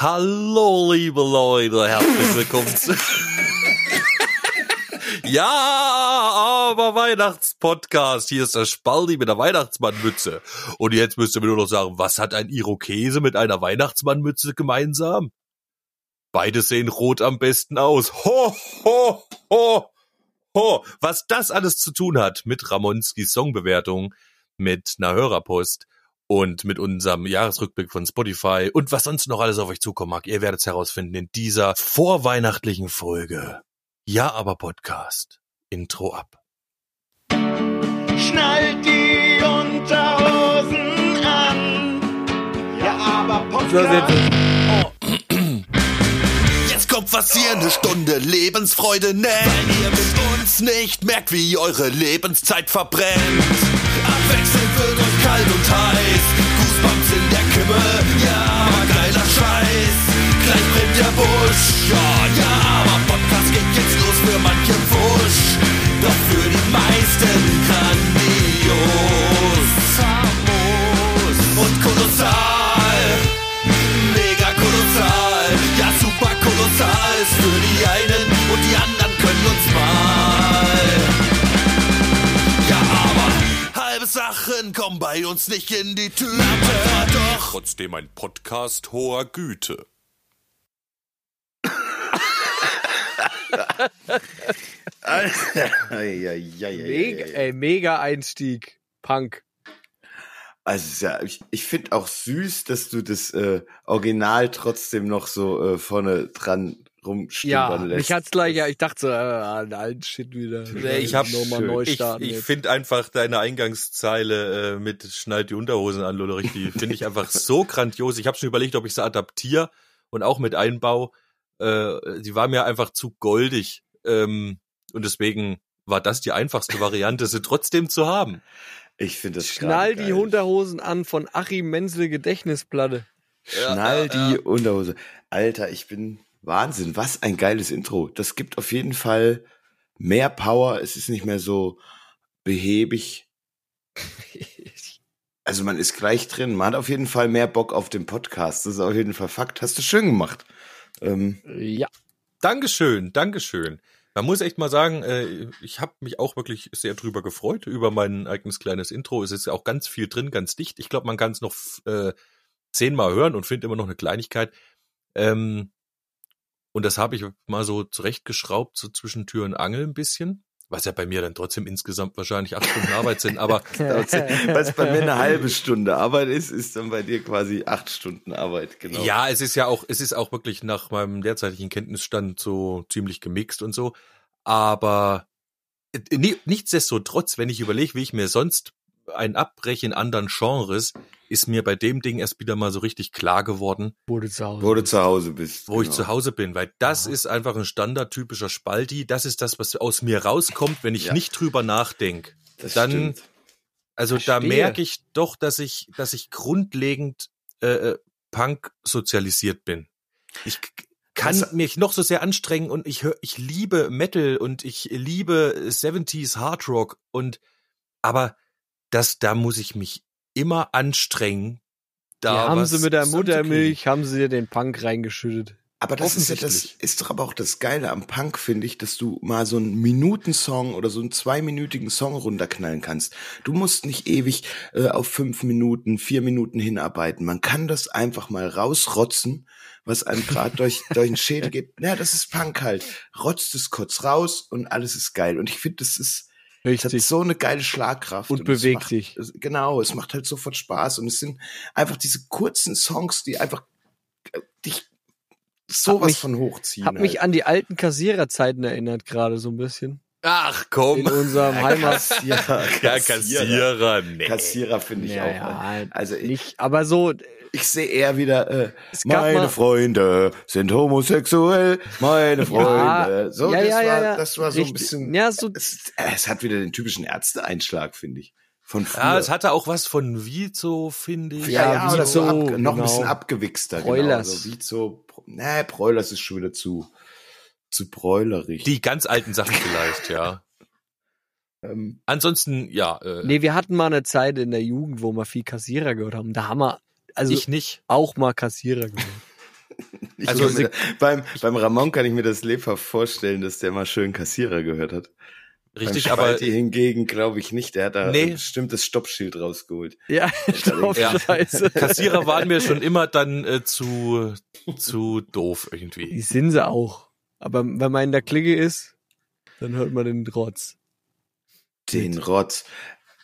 Hallo, liebe Leute, herzlich willkommen zu. ja, aber Weihnachtspodcast. Hier ist der Spaldi mit der Weihnachtsmannmütze. Und jetzt müsst ihr mir nur noch sagen, was hat ein Irokese mit einer Weihnachtsmannmütze gemeinsam? Beide sehen rot am besten aus. Ho, ho, ho, ho. Was das alles zu tun hat mit Ramonskis Songbewertung, mit einer Hörerpost und mit unserem Jahresrückblick von Spotify und was sonst noch alles auf euch zukommen mag. Ihr werdet es herausfinden in dieser vorweihnachtlichen Folge. Ja, aber Podcast. Intro ab. Schnallt die Unterhosen an. Ja, aber Podcast. Jetzt kommt was hier eine Stunde Lebensfreude nennt. Weil ihr mit uns nicht merkt, wie eure Lebenszeit verbrennt. Abwechselnd wird euch kalt und heiß. Goosebumps in der Kimme. Ja, aber geiler Scheiß. Gleich brennt der Busch. Ja, ja, aber Podcast geht jetzt los für manche Wusch. Doch für die meisten grandios. Und kolossal. Mega kolossal. Ja, super kolossal. Ist für die einen und die anderen Sachen kommen bei uns nicht in die Tüte. Aber doch trotzdem ein Podcast hoher Güte. Mega, ey, mega Einstieg. Punk. Also ja, ich, ich finde auch süß, dass du das äh, Original trotzdem noch so äh, vorne dran Ja, rumstümpern lässt. mich hat's gleich, ja, ich dachte so, äh, alten Shit wieder. Nee, ich hab- nochmal neu Ich, starten. ich jetzt. finde einfach deine Eingangszeile äh, mit schneid die Unterhosen an, Lullerich, die finde ich einfach so grandios. Ich habe schon überlegt, ob ich sie adaptiere und auch mit Einbau. Äh, die war mir einfach zu goldig. Ähm, und deswegen war das die einfachste Variante, sie trotzdem zu haben. Ich finde das Schnall die geil. Unterhosen an von Achim Menzel Gedächtnisplatte. Schnall die Unterhose. Alter, ich bin Wahnsinn. Was ein geiles Intro. Das gibt auf jeden Fall mehr Power. Es ist nicht mehr so behäbig. Also man ist gleich drin. Man hat auf jeden Fall mehr Bock auf den Podcast. Das ist auf jeden Fall Fakt. Hast du schön gemacht. Ähm, Ja. Dankeschön, Dankeschön. Man muss echt mal sagen, äh, ich habe mich auch wirklich sehr drüber gefreut, über mein eigenes kleines Intro. Es ist ja auch ganz viel drin, ganz dicht. Ich glaube, man kann es noch äh, zehnmal hören und findet immer noch eine Kleinigkeit. Ähm, und das habe ich mal so zurechtgeschraubt, so zwischen Tür und Angel ein bisschen. Was ja bei mir dann trotzdem insgesamt wahrscheinlich acht Stunden Arbeit sind. Aber was bei mir eine halbe Stunde Arbeit ist, ist dann bei dir quasi acht Stunden Arbeit. Genau. Ja, es ist ja auch, es ist auch wirklich nach meinem derzeitigen Kenntnisstand so ziemlich gemixt und so. Aber äh, ni- nichtsdestotrotz, wenn ich überlege, wie ich mir sonst ein abbreche in anderen Genres, ist mir bei dem Ding erst wieder mal so richtig klar geworden, Wurde zu Hause. Wo du zu Hause bist. wo ich genau. zu Hause bin, weil das ist einfach ein standardtypischer Spalti. Das ist das, was aus mir rauskommt, wenn ich Ja. nicht drüber nachdenke. Das dann- stimmt. Also da Verstehe. merke ich doch, dass ich, dass ich grundlegend äh, äh, Punk sozialisiert bin. Ich kann Also- mich noch so sehr anstrengen und ich höre, ich liebe Metal und ich liebe 70s Hard Rock und aber das, da muss ich mich immer anstrengen. Da Da haben sie mit der. Muttermilch, haben sie dir den Punk reingeschüttet. Aber das ist ja das Offensichtlich. ist doch aber auch das Geile am Punk, finde ich, dass du mal so einen Minutensong oder so einen zweiminütigen Song runterknallen kannst. Du musst nicht ewig äh, auf fünf Minuten, vier Minuten hinarbeiten. Man kann das einfach mal rausrotzen, was einem gerade durch, durch den Schädel geht. Ja, das ist Punk halt. Rotzt es kurz raus und alles ist geil. Und ich finde, das ist es hat Richtig. so eine geile Schlagkraft. Und es bewegt macht, dich. Genau, es macht halt sofort Spaß. Und es sind einfach diese kurzen Songs, die einfach äh, dich sowas mich- von hochziehen. Hab mich halt. an die alten Kassiererzeiten erinnert gerade so ein bisschen. Ach komm. In unserem Heimat. Kassierer, ja, Kassierer, nee. Kassierer finde ich Ja, auch. ja, ne? also ich, Nicht, aber so, ich sehe eher wieder, äh, meine mal- Freunde sind homosexuell, meine Freunde. so, ja, das, ja, war, ja, ja. das war so ein Richtig. bisschen. Ja, so, es, äh, es hat wieder den typischen Ärzteeinschlag, finde ich. Von früher. Ja, es hatte auch was von Vizo, finde ich. Ja, ja, Ja, oder so ab, noch ein genau. bisschen abgewichster. Genau, so wie so, nee, Broilers ist schon wieder zu, zu bräulerig. Die ganz alten Sachen vielleicht, ja. ähm, Ansonsten, ja, äh, nee, wir hatten mal eine Zeit in der Jugend, wo wir viel Kassierer gehört haben. Da haben wir, also ich nicht. auch mal Kassierer gehört. Ich Also mir, beim, beim Ramon kann ich mir das lebhaft vorstellen, dass der mal schön Kassierer gehört hat. Richtig, beim aber Spalti hingegen glaube ich nicht. Der hat da Nee. bestimmt das Stoppschild rausgeholt. Ja, stopp, Ja. scheiße. Kassierer waren mir schon immer dann äh, zu, zu doof irgendwie. Die sind sie auch. Aber wenn man in der Clique ist, dann hört man den Trotz. Den Rotz.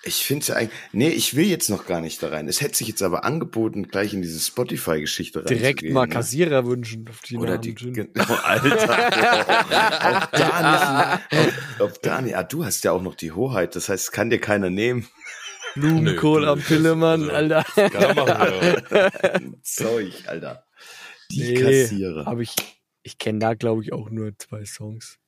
Ich finde ja eigentlich, nee, ich will jetzt noch gar nicht da rein. Es hätte sich jetzt aber angeboten, gleich in diese Spotify-Geschichte rein. Direkt mal Kassierer wünschen auf die Oder Namen die, genau, Alter. auch da nicht, auch, auch da nicht. Ah, du hast ja auch noch die Hoheit. Das heißt, kann dir keiner nehmen. Blumenkohl Nö, am Pillemann, also- Alter. Kann er machen, ja. Zeug, Alter. Die Nee, Kassierer. Aber ich, ich kenne da, glaube ich, auch nur zwei Songs.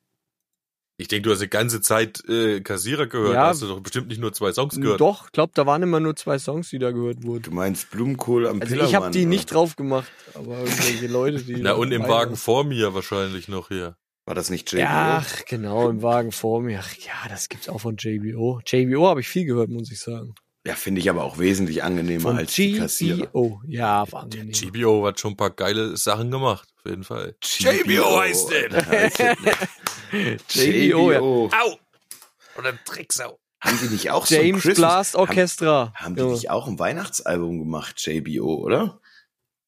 Ich denke, du hast die ganze Zeit äh, Kassierer gehört. Ja. Da hast du doch bestimmt nicht nur zwei Songs gehört. Doch, glaub, da waren immer nur zwei Songs, die da gehört wurden. Du meinst Blumenkohl am Also Pillermann? ich habe die oder? nicht drauf gemacht, aber irgendwelche Leute, die. Na, und im Wagen vor mir wahrscheinlich noch hier. War das nicht JBO? Ja, ach, genau, im Wagen vor mir. Ach, ja, das gibt's auch von JBO. JBO habe ich viel gehört, muss ich sagen. Ja, finde ich aber auch wesentlich angenehmer Von als die Kassierer. GBO. Ja, war angenehm. GBO hat schon ein paar geile Sachen gemacht, auf jeden Fall. JBO heißt der. JBO, ja. Au! Oder Drecksau. Haben die nicht auch so ein James Christmas- Blast Haben, Orchestra. haben die Ja. nicht auch ein Weihnachtsalbum gemacht, JBO, oder?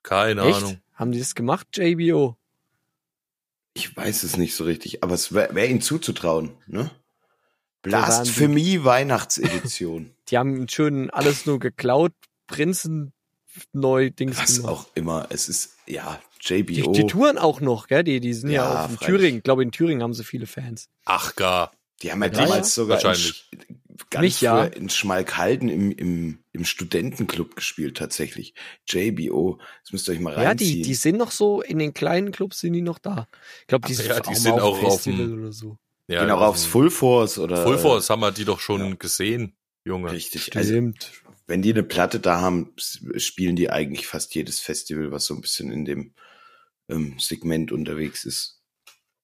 Keine Echt? Ahnung. Haben die das gemacht, JBO? Ich weiß es nicht so richtig, aber es wäre wär ihnen zuzutrauen, ne? Die- Blasphemie Weihnachtsedition. Die haben einen schönen alles nur geklaut, Prinzen neu Dings Was gemacht. auch immer. Es ist, ja, Die, JBO. die touren auch noch, gell? Die, die sind ja, Ja, auch in freilich. Thüringen. Ich glaube, in Thüringen haben sie viele Fans. Ach gar. Die haben ja Ja, damals ja. sogar in, Wahrscheinlich. Sch- ganz Mich, ja. in Schmalkalden im, im, im Studentenclub gespielt, tatsächlich. JBO. Das müsst ihr euch mal Ja, reinziehen. die, die sind noch so, in den kleinen Clubs sind die noch da. Ich glaube, die Ach sind ja, auch, die mal sind auf auch dem auf Festival dem- oder so. Ja, Genau, aufs Full Force oder. Full Force haben wir die doch schon gesehen, Junge. Richtig. Also, Stimmt. wenn die eine Platte da haben, spielen die eigentlich fast jedes Festival, was so ein bisschen in dem ähm, Segment unterwegs ist.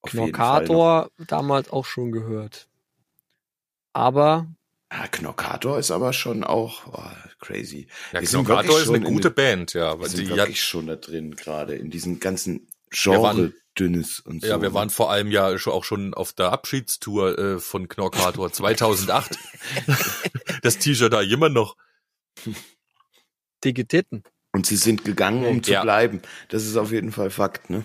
Auf. Knorkator damals auch schon gehört. Aber Ah, Knorkator ist aber schon auch oh, crazy. Ja, sind wirklich ist eine gute Band, ja. Sind die hat, wirklich schon da drin, gerade in diesem ganzen Genre dünnes und so. ja, wir waren vor allem ja auch schon auf der Abschiedstour äh, von Knorkator 2008. das T-Shirt da immer noch. dicke Titten. und sie sind gegangen, um zu Ja. bleiben. Das ist auf jeden Fall Fakt, ne?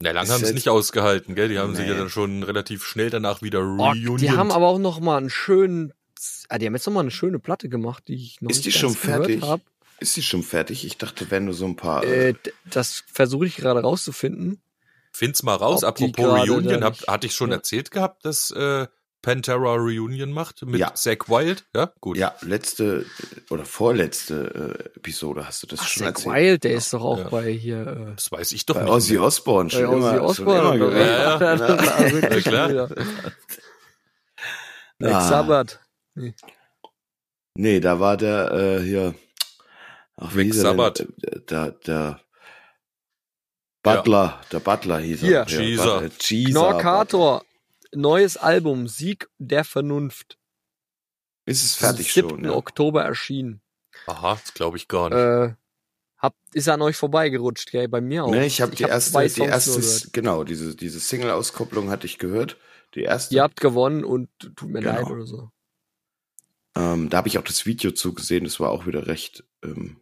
Na, lang Ist haben sie es nicht ausgehalten, gell? Die haben sich ja Nee. dann schon relativ schnell danach wieder Oh, reunion. die haben aber auch noch mal einen schönen, ah, die haben jetzt noch mal eine schöne Platte gemacht, die ich noch Ist nicht die schon gehört fertig? Ist sie schon fertig? Ich dachte, wären nur so ein paar. Äh, d- das versuche ich gerade rauszufinden. Find's mal raus. Ob Apropos Reunion, hab, hatte ich schon Ja. erzählt gehabt, dass äh, Pantera Reunion macht mit Ja. Zack Wild? Ja, gut. ja, letzte äh, oder vorletzte äh, Episode hast du das Ach, schon Zack erzählt. Wild, der ist doch auch Ja. bei hier, äh, Das weiß ich doch Bei nicht. Ozzy. Osbourne schon bei Ozzy schon Osbourne. gehört. Ja, ja. Also, Ja, klar. ja. Black Ah. Sabbath. Nee, da war der äh, hier. Ach, wie hieß er denn? Sabbath. Äh, Der, der Butler, der Butler hieß Hier. er. Cheeser. Butler, Cheeser. Knorkator, neues Album, Sieg der Vernunft. Ist es fertig 7. schon? Ja? Oktober erschienen. Aha, das glaube ich gar nicht. Äh, hab, ist an euch vorbeigerutscht, gell? Bei mir auch. Nee, ich habe die hab erste, zwei die erste, genau, diese, diese Single-Auskopplung hatte ich gehört. Die erste. Ihr habt gewonnen und tut mir Genau. leid oder so. Ähm, da habe ich auch das Video zugesehen, das war auch wieder recht ähm,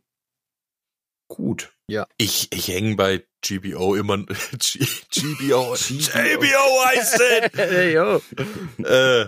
gut. Ich, ich hänge bei GBO immer. G, GBO. GBO. Heißt es! hey, yo. äh,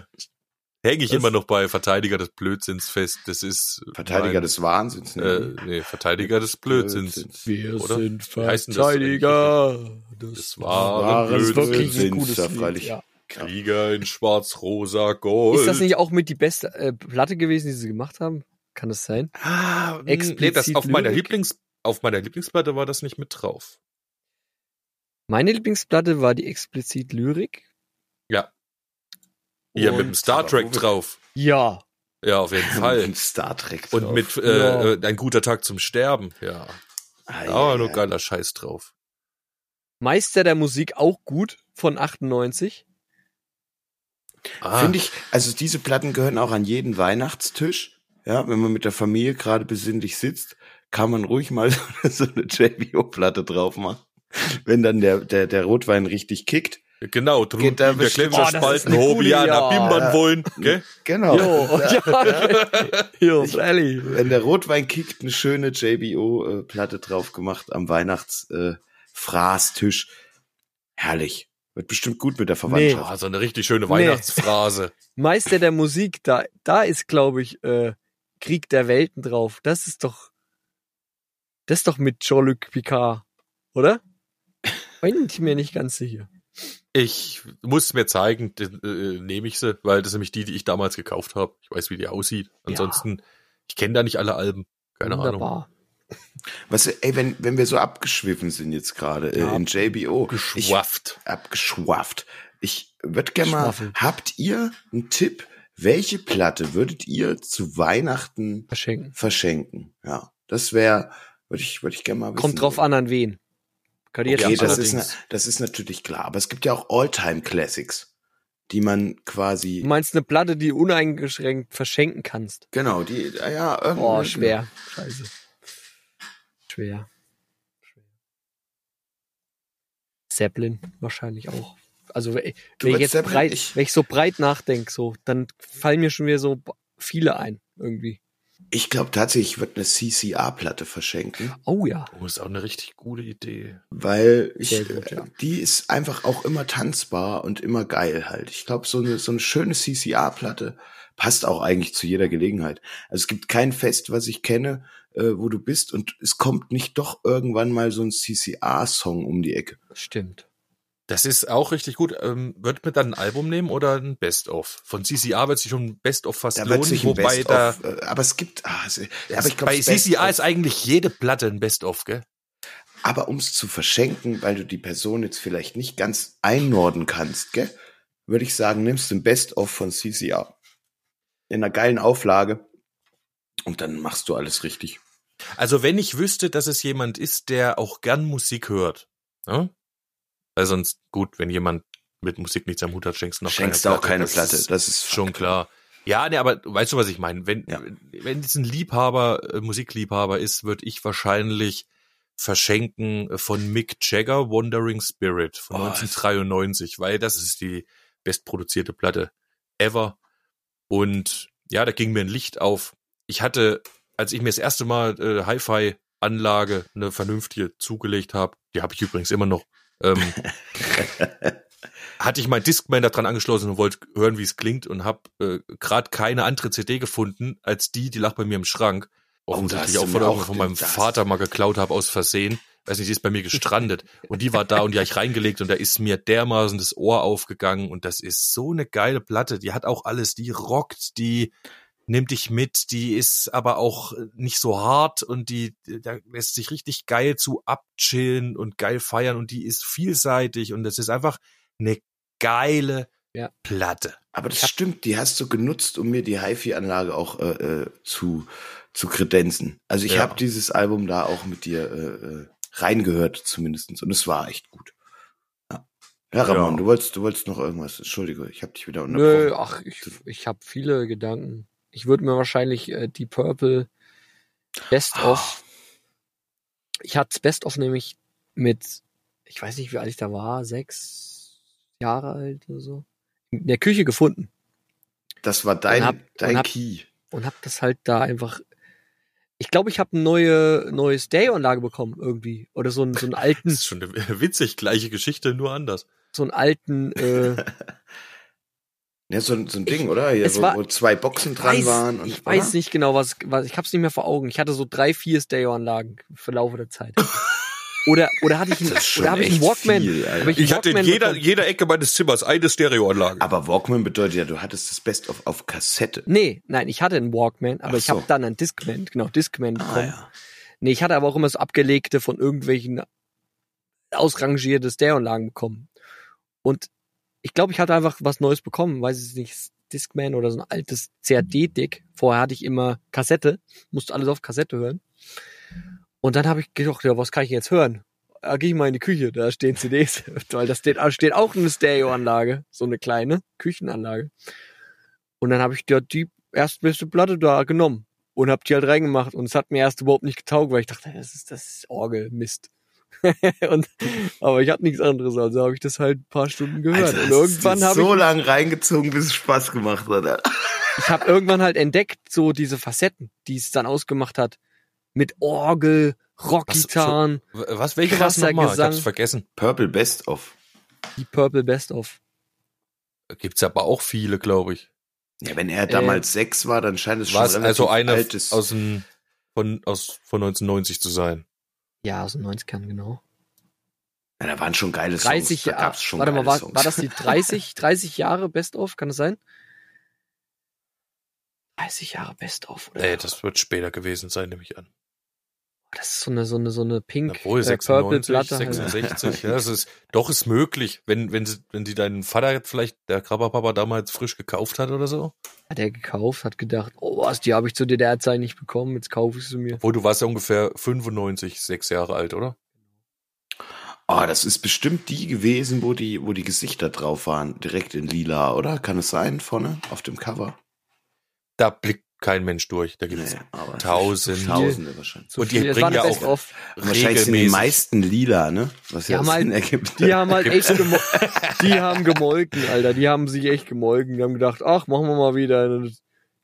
hänge ich Was? immer noch bei Verteidiger des Blödsinns fest. Das ist. Verteidiger mein, des Wahnsinns. Äh, nee, Verteidiger des Blödsinns. Wir Oder? sind das Verteidiger. Das, Das war das wirklich ein gutes ja, Lied, freilich. ja. Krieger in schwarz-rosa Gold. Ist das nicht auch mit die beste äh, Platte gewesen, die sie gemacht haben? Kann das sein? Ah, nee, das Explizit auf meiner? Lieblings auf meiner Lieblingsplatte war das nicht mit drauf. Meine Lieblingsplatte war die explizit Lyrik. Ja. Hier Und- mit dem Star Trek drauf. Ja. Ja, auf jeden Fall. Mit Star Trek Und drauf. mit Ja. äh, äh, ein guter Tag zum Sterben. Ja. Ah, Da war ja, nur ja. geiler Scheiß drauf. Meister der Musik auch gut von 98. Ah, Finde ich, also diese Platten gehören auch an jeden Weihnachtstisch. Ja, wenn man mit der Familie gerade besinnlich sitzt, kann man ruhig mal so eine JBO-Platte drauf machen. Wenn dann der, der, der Rotwein richtig kickt. Genau, Geht da der Oh, Gletscherspalten, Idee. Bimbern Ja. wollen, gell? Genau. Jo, ja. Jo, Rally. Wenn der Rotwein kickt, eine schöne JBO-Platte drauf gemacht am Weihnachts-Fraßtisch. Äh. Herrlich. Wird bestimmt gut mit der Verwandtschaft. Ah, so eine richtig schöne Weihnachtsphrase. Meister der Musik, da, da ist, glaube ich, äh, Krieg der Welten drauf. Das ist doch, das ist doch mit Jean-Luc Picard, oder? Bin ich mir nicht ganz sicher. Ich muss mir zeigen, äh, nehme ich sie, weil das ist nämlich die, die ich damals gekauft habe. Ich weiß, wie die aussieht. Ansonsten, ich kenne da nicht alle Alben. Keine Ahnung. Wunderbar. Was, ey, wenn, wenn wir so abgeschwiffen sind jetzt gerade äh, Ja. in JBO. Ich, Geschwafft. abgeschwafft. Ich würde gerne mal, habt ihr einen Tipp? Welche Platte würdet ihr zu Weihnachten Verschenken. verschenken? Ja, das wäre, würde ich, würde ich gerne mal wissen. Kommt drauf an, an wen. Jetzt Okay, schon das ist, na, das ist natürlich klar. Aber es gibt ja auch All-Time-Classics, die man quasi, Du meinst eine Platte, die du uneingeschränkt verschenken kannst? genau, die, ja, irgendwie. Oh, schwer. Scheiße. Schwer. Schwer. Zeppelin wahrscheinlich auch. Also wenn Du ich jetzt Zeppelin- breit, wenn ich so breit nachdenke, so, dann fallen mir schon wieder so viele ein irgendwie. Ich glaube tatsächlich, ich würde eine CCR-Platte verschenken, Oh ja. Oh, ist auch eine richtig gute Idee. weil ich, Sehr gut, ja. die ist einfach auch immer tanzbar und immer geil halt. Ich glaube, so eine, so eine schöne CCR-Platte passt auch eigentlich zu jeder Gelegenheit. Also es gibt kein Fest, was ich kenne, äh, wo du bist und es kommt nicht doch irgendwann mal so ein CCR-Song um die Ecke. Stimmt. Das ist auch richtig gut. Ähm, wird mir dann ein Album nehmen oder ein Best-of? Von CCA wird sich schon ein Best-of fast Da lohnen, wird sich ein wobei da, Best-of, äh, aber es gibt, ah, es, aber ich glaube, bei CCA ist eigentlich jede Platte ein Best-of, gell? Aber um es zu verschenken, weil du die Person jetzt vielleicht nicht ganz einnorden kannst, gell, würde ich sagen, nimmst du ein Best-of von CCR. In einer geilen Auflage. Und dann machst du alles richtig. Also wenn ich wüsste, dass es jemand ist, der auch gern Musik hört, ne? Weil sonst, gut, wenn jemand mit Musik nichts am Hut hat, schenkst du noch Schenkst keine du auch keine Das Platte. ist Das ist schon klar. Ja, ne, aber weißt du, was ich meine? Wenn, Ja. wenn es ein Liebhaber, äh, Musikliebhaber ist, würde ich wahrscheinlich verschenken von Mick Jagger Wandering Spirit von Oh, 1993, weil das ist die bestproduzierte Platte ever. Und ja, da ging mir ein Licht auf. Ich hatte, als ich mir das erste Mal äh, Hi-Fi-Anlage eine vernünftige zugelegt habe, die habe ich übrigens immer noch, ähm, hatte ich mein Discman da dran angeschlossen und wollte hören, wie es klingt und habe äh, gerade keine andere CD gefunden als die, die lag bei mir im Schrank. Oh, Offensichtlich hast auch von, auch von meinem das- Vater mal geklaut habe aus Versehen. Weiß nicht, die ist bei mir gestrandet. Und die war da und die habe ich reingelegt und da ist mir dermaßen das Ohr aufgegangen und das ist so eine geile Platte. Die hat auch alles, die rockt, die nimmt dich mit, die ist aber auch nicht so hart und die, da lässt sich richtig geil zu abchillen und geil feiern und die ist vielseitig und das ist einfach eine geile Ja. Platte. Aber das stimmt, die hast du genutzt, um mir die HiFi-Anlage auch äh, äh, zu, zu kredenzen. Also ich Ja. habe dieses Album da auch mit dir äh, äh, reingehört, zumindestens Und es war echt gut. Ja, Ramon, Ja. du wolltest, du wolltest noch irgendwas. Entschuldige, ich habe dich wieder Nö, unterbrochen. ach, ich, ich habe viele Gedanken. Ich würde mir wahrscheinlich äh, die Purple Best of. Ich hatte Best of nämlich mit, ich weiß nicht, wie alt ich da war, sechs Jahre alt oder so, in der Küche gefunden Das war dein, Und hab- dein und hab- Key. und habe das halt da einfach. Ich glaube, ich habe eine neue neue Stereoanlage bekommen irgendwie oder so einen so einen Das alten ist schon eine witzig, gleiche Geschichte, nur anders. so einen alten äh, Ja, so, ein- so ein Ding, oder? Hier, es wo, war- wo zwei Boxen dran weiß, waren. Und, ich weiß oder? nicht genau, was, was ich habe es nicht mehr vor Augen. Ich hatte so drei, vier Stereoanlagen für Laufe der Zeit. Oder oder hatte ich einen, oder habe ich einen Walkman? viel. Hab ich, Ich einen hatte in jeder, bekommen? jeder Ecke meines Zimmers eine Stereoanlage. Aber Walkman bedeutet ja, du hattest das Best of auf Kassette. Nee, nein, ich hatte einen Walkman, aber Ach ich so. habe dann einen Discman, genau, Discman bekommen. Ah, ja. Nee, ich hatte aber auch immer so abgelegte von irgendwelchen ausrangierte Stereoanlagen bekommen. Und ich glaube, ich hatte einfach was Neues bekommen, weiß ich nicht, Discman oder so ein altes CAD-Dick. Vorher hatte ich immer Kassette, musste alles auf Kassette hören. Und dann habe ich gedacht, ja, was kann ich jetzt hören? Da gehe ich mal in die Küche, da stehen CDs, weil da steht, steht auch eine Stereoanlage, so eine kleine Küchenanlage. Und dann habe ich ja die erstbeste Platte da genommen. und hab die halt reingemacht und es hat mir erst überhaupt nicht getaugt, weil ich dachte, das ist das ist Orgelmist. und, aber ich hatte nichts anderes, also habe ich das halt ein paar Stunden gehört. Alter, und irgendwann habe so ich, lang reingezogen, bis es Spaß gemacht hat. Ich habe irgendwann halt entdeckt, so diese Facetten, die es dann ausgemacht hat. Mit Orgel, Rockgitarren, W- Was, welche Krasser nochmal? Ich hab's vergessen. Purple Best of. die Purple Best of. Gibt's aber auch viele, glaube ich. Ja, wenn er damals sechs war, dann scheint es schon also eine altes. aus dem, von, aus, von 1990 zu sein. Ja, aus den 90ern, genau. ja, da waren schon geile 30 Songs. Da Jahre. gab's schon Warte mal, war, war das die 30, 30 Jahre Best of? Kann das sein? 30 Jahre Best of, oder? Nee, das wird später gewesen sein, nehme ich an. Das ist so eine, so eine, so eine Pink, Obwohl, äh, Purple 96, Platte. halt. 66, ja, das ist, doch ist möglich, wenn, wenn sie, wenn sie deinen Vater jetzt vielleicht, der Krabberpapa damals frisch gekauft hat oder so. Hat er gekauft, hat gedacht, oh was, die habe ich zu DDR-Zeit nicht bekommen, jetzt kaufe ich sie mir. Obwohl, du warst ja ungefähr 95, sechs Jahre alt, oder? Oh, das ist bestimmt die gewesen, wo die, wo die Gesichter drauf waren, direkt in lila, oder? Kann es sein, vorne auf dem Cover? Da blickt kein Mensch durch. Da gibt's Nee, aber Tausende. Tausende wahrscheinlich. So Und die. Es bringen eine ja auch of. Wahrscheinlich sind die meisten lila, ne? Was Die ja haben halt- ergibt. Die haben halt echt die haben gemolken, Alter. Die haben sich echt gemolken. Die haben gedacht, ach, machen wir mal wieder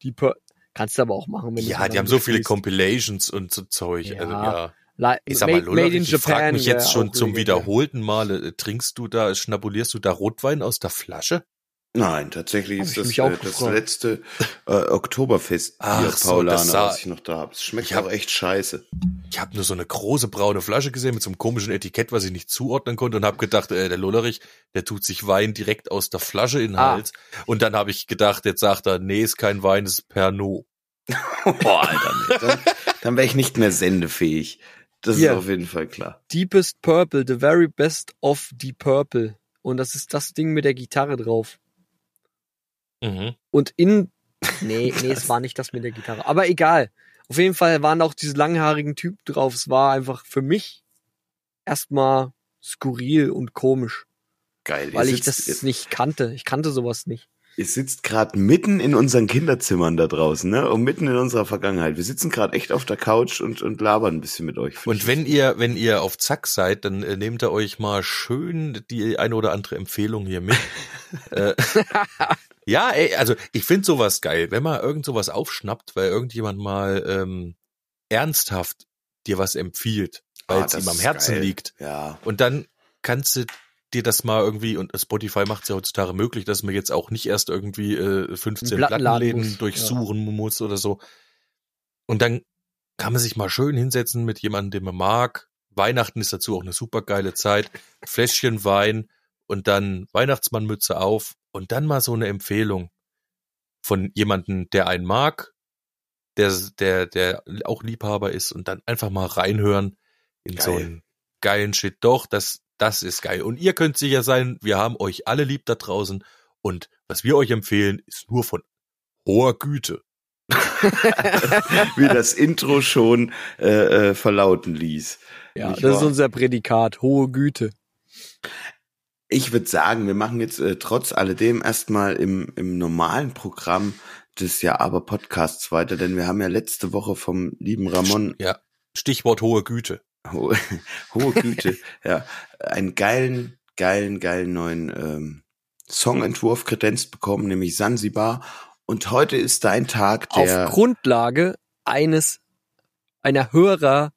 die Pur Kannst du aber auch machen, wenn du Ja, so die haben so viele spielst. Compilations und so Zeug. Ja. Also, ja. La- Ich sag mal, made, Lola, made in ich frag mich jetzt schon zum wiederholten Male, äh, trinkst du da, schnabulierst du da Rotwein aus der Flasche? Nein, tatsächlich Hab ist ich das mich auch äh, das letzte äh, Oktoberfest Ach hier so, Paulaner, das sah- was ich noch da habe. Es schmeckt Ich hab- auch echt scheiße. Ich habe nur so eine große braune Flasche gesehen mit so einem komischen Etikett, was ich nicht zuordnen konnte und habe gedacht, äh, der Lollerich, der tut sich Wein direkt aus der Flasche in den Ah. Hals. Und dann habe ich gedacht, jetzt sagt er, nee, ist kein Wein, ist Pernod. Boah, Alter, nee. dann, dann wäre ich nicht mehr sendefähig. Das Hier. ist auf jeden Fall klar. Deepest Purple, the very best of Deep Purple. Und das ist das Ding mit der Gitarre drauf. Mhm. Und in, nee, nee, es war nicht das mit der Gitarre. Aber egal. Auf jeden Fall waren auch diese langhaarigen Typen drauf. Es war einfach für mich erstmal skurril und komisch, Geil. weil ich sitzt, das nicht kannte. Ich kannte sowas nicht. Ihr sitzt gerade mitten in unseren Kinderzimmern da draußen, ne? Und mitten in unserer Vergangenheit. Wir sitzen gerade echt auf der Couch und, und labern ein bisschen mit euch. Und wenn ihr, wenn ihr auf Zack seid, dann äh, nehmt ihr euch mal schön die eine oder andere Empfehlung hier mit. äh, ja, ey, also ich finde sowas geil, wenn man irgend sowas aufschnappt, weil irgendjemand mal ähm, ernsthaft dir was empfiehlt, weil Ah, es das ihm am Herzen geil. liegt. Ja. Und dann kannst du dir das mal irgendwie, und Spotify macht es ja heutzutage möglich, dass man jetzt auch nicht erst irgendwie äh, 15 Einen Plattenladen Plattenläden muss, durchsuchen muss oder so. Und dann kann man sich mal schön hinsetzen mit jemandem, den man mag. Weihnachten ist dazu auch eine super geile Zeit. Fläschchen Wein und dann Weihnachtsmannmütze auf und dann mal so eine Empfehlung von jemandem, der einen mag, der, der, der auch Liebhaber ist und dann einfach mal reinhören in so Geil. einen geilen Shit. Doch, das, das ist geil. Und ihr könnt sicher sein, wir haben euch alle lieb da draußen und was wir euch empfehlen, ist nur von hoher Güte. Wie das Intro schon äh, äh, verlauten ließ. Ja, Nicht das ist wahr? unser Prädikat. Hohe Güte. Ich würde sagen, wir machen jetzt äh, trotz alledem erstmal im, im normalen Programm des Ja aber Podcasts weiter, denn wir haben ja letzte Woche vom lieben Ramon Ja, Stichwort hohe Güte. hohe, hohe Güte, ja, einen geilen, geilen, geilen neuen ähm, Songentwurf kredenzt bekommen, nämlich Sansibar. Und heute ist dein Tag, der Auf Grundlage eines, einer Hörer,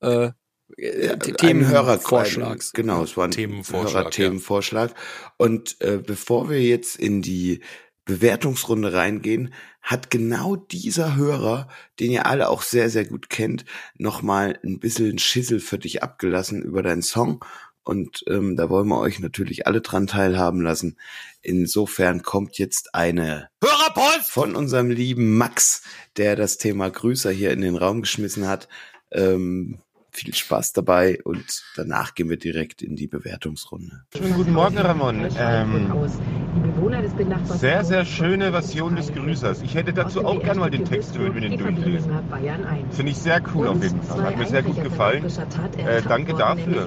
äh, äh, ein Hörer- Themenvorschlags. Genau, es war ein Themenvorschlag, Hörer- Themenvorschlag. Und äh, bevor wir jetzt in die Bewertungsrunde reingehen, hat genau dieser Hörer, den ihr alle auch sehr, sehr gut kennt, nochmal ein bisschen Schissel für dich abgelassen über deinen Song. Und ähm, da wollen wir euch natürlich alle dran teilhaben lassen. Insofern kommt jetzt eine Hörerpost! von unserem lieben Max, der das Thema Grüßer hier in den Raum geschmissen hat. Ähm, viel Spaß dabei und danach gehen wir direkt in die Bewertungsrunde. Schönen guten Morgen, Ramon. Ähm, Sehr, sehr schöne Version des Grüßers. Ich hätte dazu auch gerne mal den Text hören, wenn den durchlesen. Finde ich sehr cool auf jeden Fall. Hat mir sehr gut gefallen. Äh, danke dafür,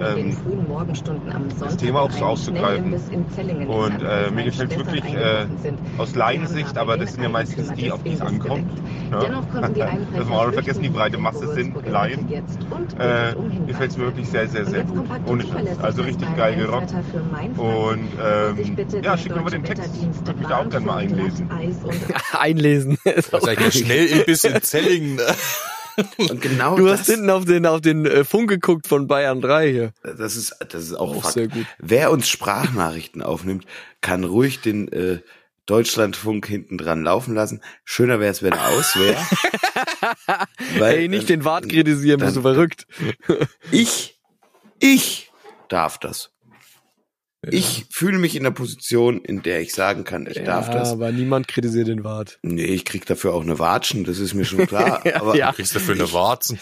ähm, das Thema auch so aufzugreifen. Und äh, mir gefällt es wirklich äh, aus Laiensicht, aber das sind ja meistens die, auf die es ankommt. Ja? Wir auch vergessen, die breite Masse sind Laien. Äh, gefällt es mir wirklich sehr, sehr, sehr gut. Ohne Scheiß. Also richtig geil gerockt. Und ähm, ja, schick mal den Text. Würde mich da auch gerne mal einlesen. Einlesen. Ist auch- Sag ich ja schnell ein bisschen Zellingen. Und genau Du das, hast hinten auf den, auf den äh, Funk geguckt von Bayern 3 hier. das ist, das ist auch, Auch Fakt. sehr gut. Wer uns Sprachnachrichten aufnimmt, kann ruhig den äh, Deutschlandfunk hinten dran laufen lassen. Schöner wäre es, wenn er aus wäre. Weil, Ey, nicht äh, den Wart kritisieren, bist du verrückt. Ich, ich darf das. Ich fühle mich in der Position, in der ich sagen kann, ich darf ja, das. aber niemand kritisiert den Wart. Nee, ich krieg dafür auch eine Watschen, das ist mir schon klar. aber, ja. Kriegst du für eine Warzen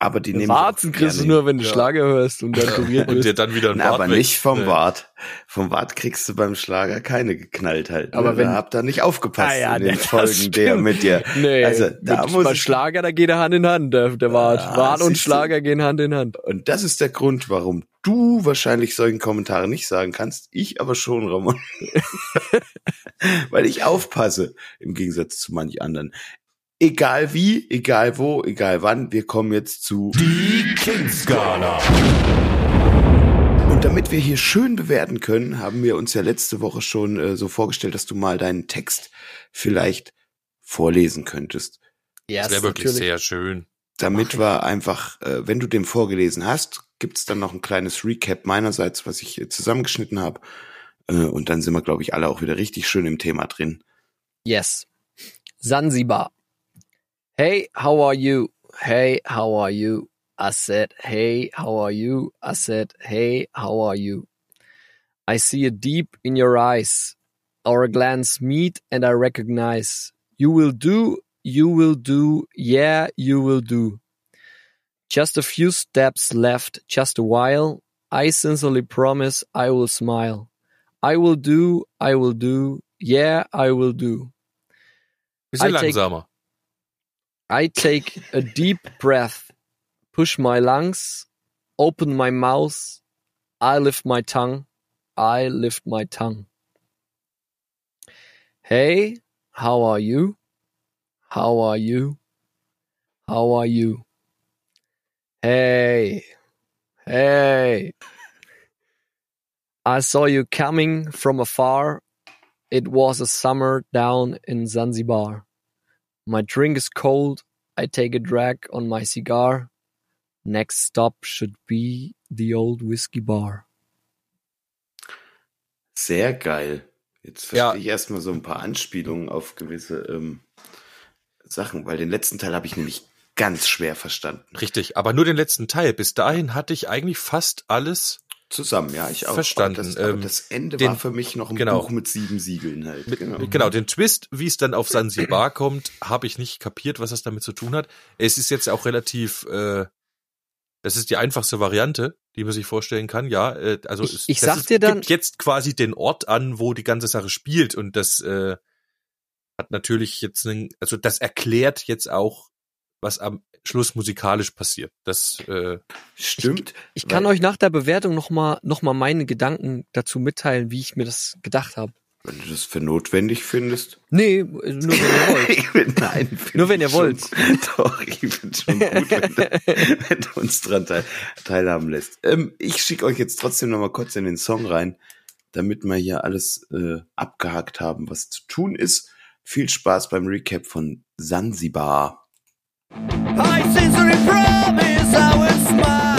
aber die nehmen Warzen kriegst du nur, wenn du Schlager hörst und dann kuriert und dir dann wieder ein Na, Bart aber weg. nicht vom Nee. Wart. Vom Wart kriegst du beim Schlager keine geknallt halt. Aber Aber wenn- wenn habt da nicht aufgepasst Ah ja, in den Folgen der mit dir. Nee, also da mit, muss bei ich, Schlager, da geht er Hand in Hand, der, der Wart. Ah, Wart und siehst du. Schlager gehen Hand in Hand. und das ist der Grund, warum du wahrscheinlich solchen Kommentare nicht sagen kannst. Ich aber schon, Ramon. Weil ich aufpasse, im Gegensatz zu manch anderen. Egal wie, egal wo, egal wann, wir kommen jetzt zu Die King-Skala. Und damit wir hier schön bewerten können, haben wir uns ja letzte Woche schon äh, so vorgestellt, dass du mal deinen Text vielleicht vorlesen könntest. Ja, Das wäre wirklich sehr schön. Damit wir einfach, äh, wenn du den vorgelesen hast, gibt's dann noch ein kleines Recap meinerseits, was ich zusammengeschnitten habe. Äh, und dann sind wir, glaube ich, alle auch wieder richtig schön im Thema drin. Yes. Zanzibar. Hey, how are you? Hey, how are you? I said, hey, how are you? I said, hey, how are you? I see it deep in your eyes. Our glance meet and I recognize. You will do, you will do, yeah, you will do. Just a few steps left, just a while. I sincerely promise I will smile. I will do, I will do, yeah, I will do. Bisschen I take- I take a deep breath, push my lungs, open my mouth. I lift my tongue. I lift my tongue. Hey, how are you? How are you? How are you? Hey, hey. I saw you coming from afar. It was a summer down in Zanzibar. My drink is cold. I take a drag on my cigar. Next stop should be the old whiskey bar. Sehr geil. Jetzt Ja. verstehe ich erstmal so ein paar Anspielungen auf gewisse ähm, Sachen, weil den letzten Teil habe ich nämlich ganz schwer verstanden. Richtig, aber nur den letzten Teil. Bis dahin hatte ich eigentlich fast alles Zusammen, ja, ich auch. Verstanden. Aber das, aber Ähm, das Ende den- war für mich noch ein genau. Buch mit sieben Siegeln halt. Mit, genau. genau. den Twist, wie es dann auf Sansibar kommt, habe ich nicht kapiert, was das damit zu tun hat. Es ist jetzt auch relativ, äh, das ist die einfachste Variante, die man sich vorstellen kann. Ja, äh, also Ich- es, ich sag ist, dir dann- gibt jetzt quasi den Ort an, wo die ganze Sache spielt und das äh, hat natürlich jetzt einen, also das erklärt jetzt auch, was am Schluss musikalisch passiert. Das äh, Stimmt. Ich kann weil- euch nach der Bewertung nochmal noch mal meine Gedanken dazu mitteilen, wie ich mir das gedacht habe. Wenn du das für notwendig findest. Nee, nur wenn ihr wollt. Ich bin, nein, Nur wenn ich ihr wollt. Schon, doch, ich finde schon gut, wenn du, wenn du uns dran teil, teilhaben lässt. Ähm, ich schicke euch jetzt trotzdem noch mal kurz in den Song rein, damit wir hier alles äh, abgehakt haben, was zu tun ist. Viel Spaß beim Recap von Sansibar. I sincerely promise I will smile.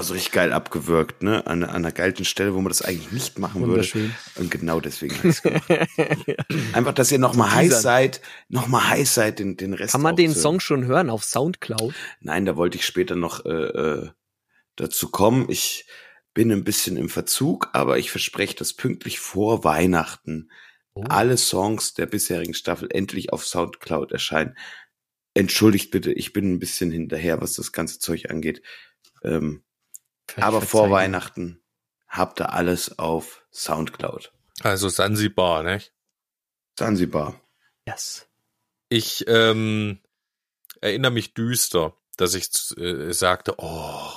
Oh, so richtig geil abgewürgt, ne? An, an einer geilen Stelle, wo man das eigentlich nicht machen würde. Und genau deswegen habe ich's gemacht. Einfach, dass ihr noch mal heiß seid, noch mal heiß seid, den, den Rest Kann man den zu- Song schon hören auf Soundcloud? Nein, da wollte ich später noch äh, äh, dazu kommen. Ich bin ein bisschen im Verzug, aber ich verspreche, dass pünktlich vor Weihnachten Oh. alle Songs der bisherigen Staffel endlich auf Soundcloud erscheinen. Entschuldigt bitte, ich bin ein bisschen hinterher, was das ganze Zeug angeht. Ähm, aber vor Verzeihen. Weihnachten habt ihr alles auf Soundcloud. Also Sansibar, ne? Zanzibar. Yes. Ich ähm, erinnere mich düster, dass ich äh, sagte, oh,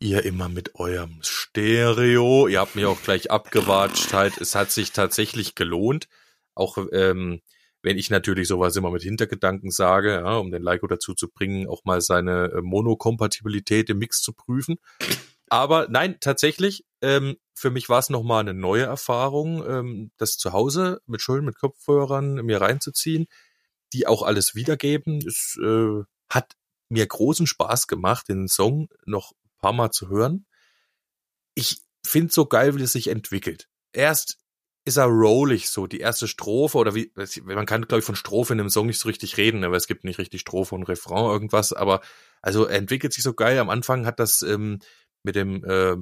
ihr immer mit eurem Stereo. Ihr habt mich auch gleich abgewatscht. Halt, es hat sich tatsächlich gelohnt. Auch ähm, wenn ich natürlich sowas immer mit Hintergedanken sage, ja, um den Leiko dazu zu bringen, auch mal seine äh, Monokompatibilität im Mix zu prüfen. Aber nein, tatsächlich, ähm, für mich war es nochmal eine neue Erfahrung, ähm, das zu Hause mit schön mit Kopfhörern mir reinzuziehen, die auch alles wiedergeben. Es äh, hat mir großen Spaß gemacht, den Song noch ein paar Mal zu hören. Ich finde so geil, wie es sich entwickelt. Erst ist er rollig so, die erste Strophe oder wie, man kann glaube ich von Strophe in einem Song nicht so richtig reden, aber es gibt nicht richtig Strophe und Refrain irgendwas, aber also entwickelt sich so geil. Am Anfang hat das ähm, mit dem äh,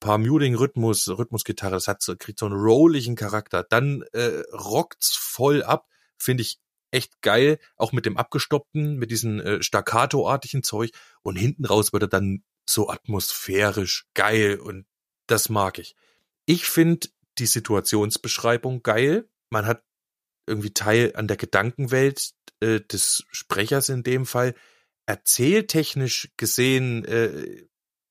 paar Muting-Rhythmus, Rhythmusgitarre, das hat so, kriegt so einen rolligen Charakter. Dann äh, rockt's voll ab, finde ich echt geil, auch mit dem abgestoppten, mit diesen äh, staccato-artigen Zeug und hinten raus wird er dann so atmosphärisch geil und das mag ich. Ich finde die Situationsbeschreibung geil. Man hat irgendwie Teil an der Gedankenwelt äh, des Sprechers in dem Fall. Erzähltechnisch gesehen äh,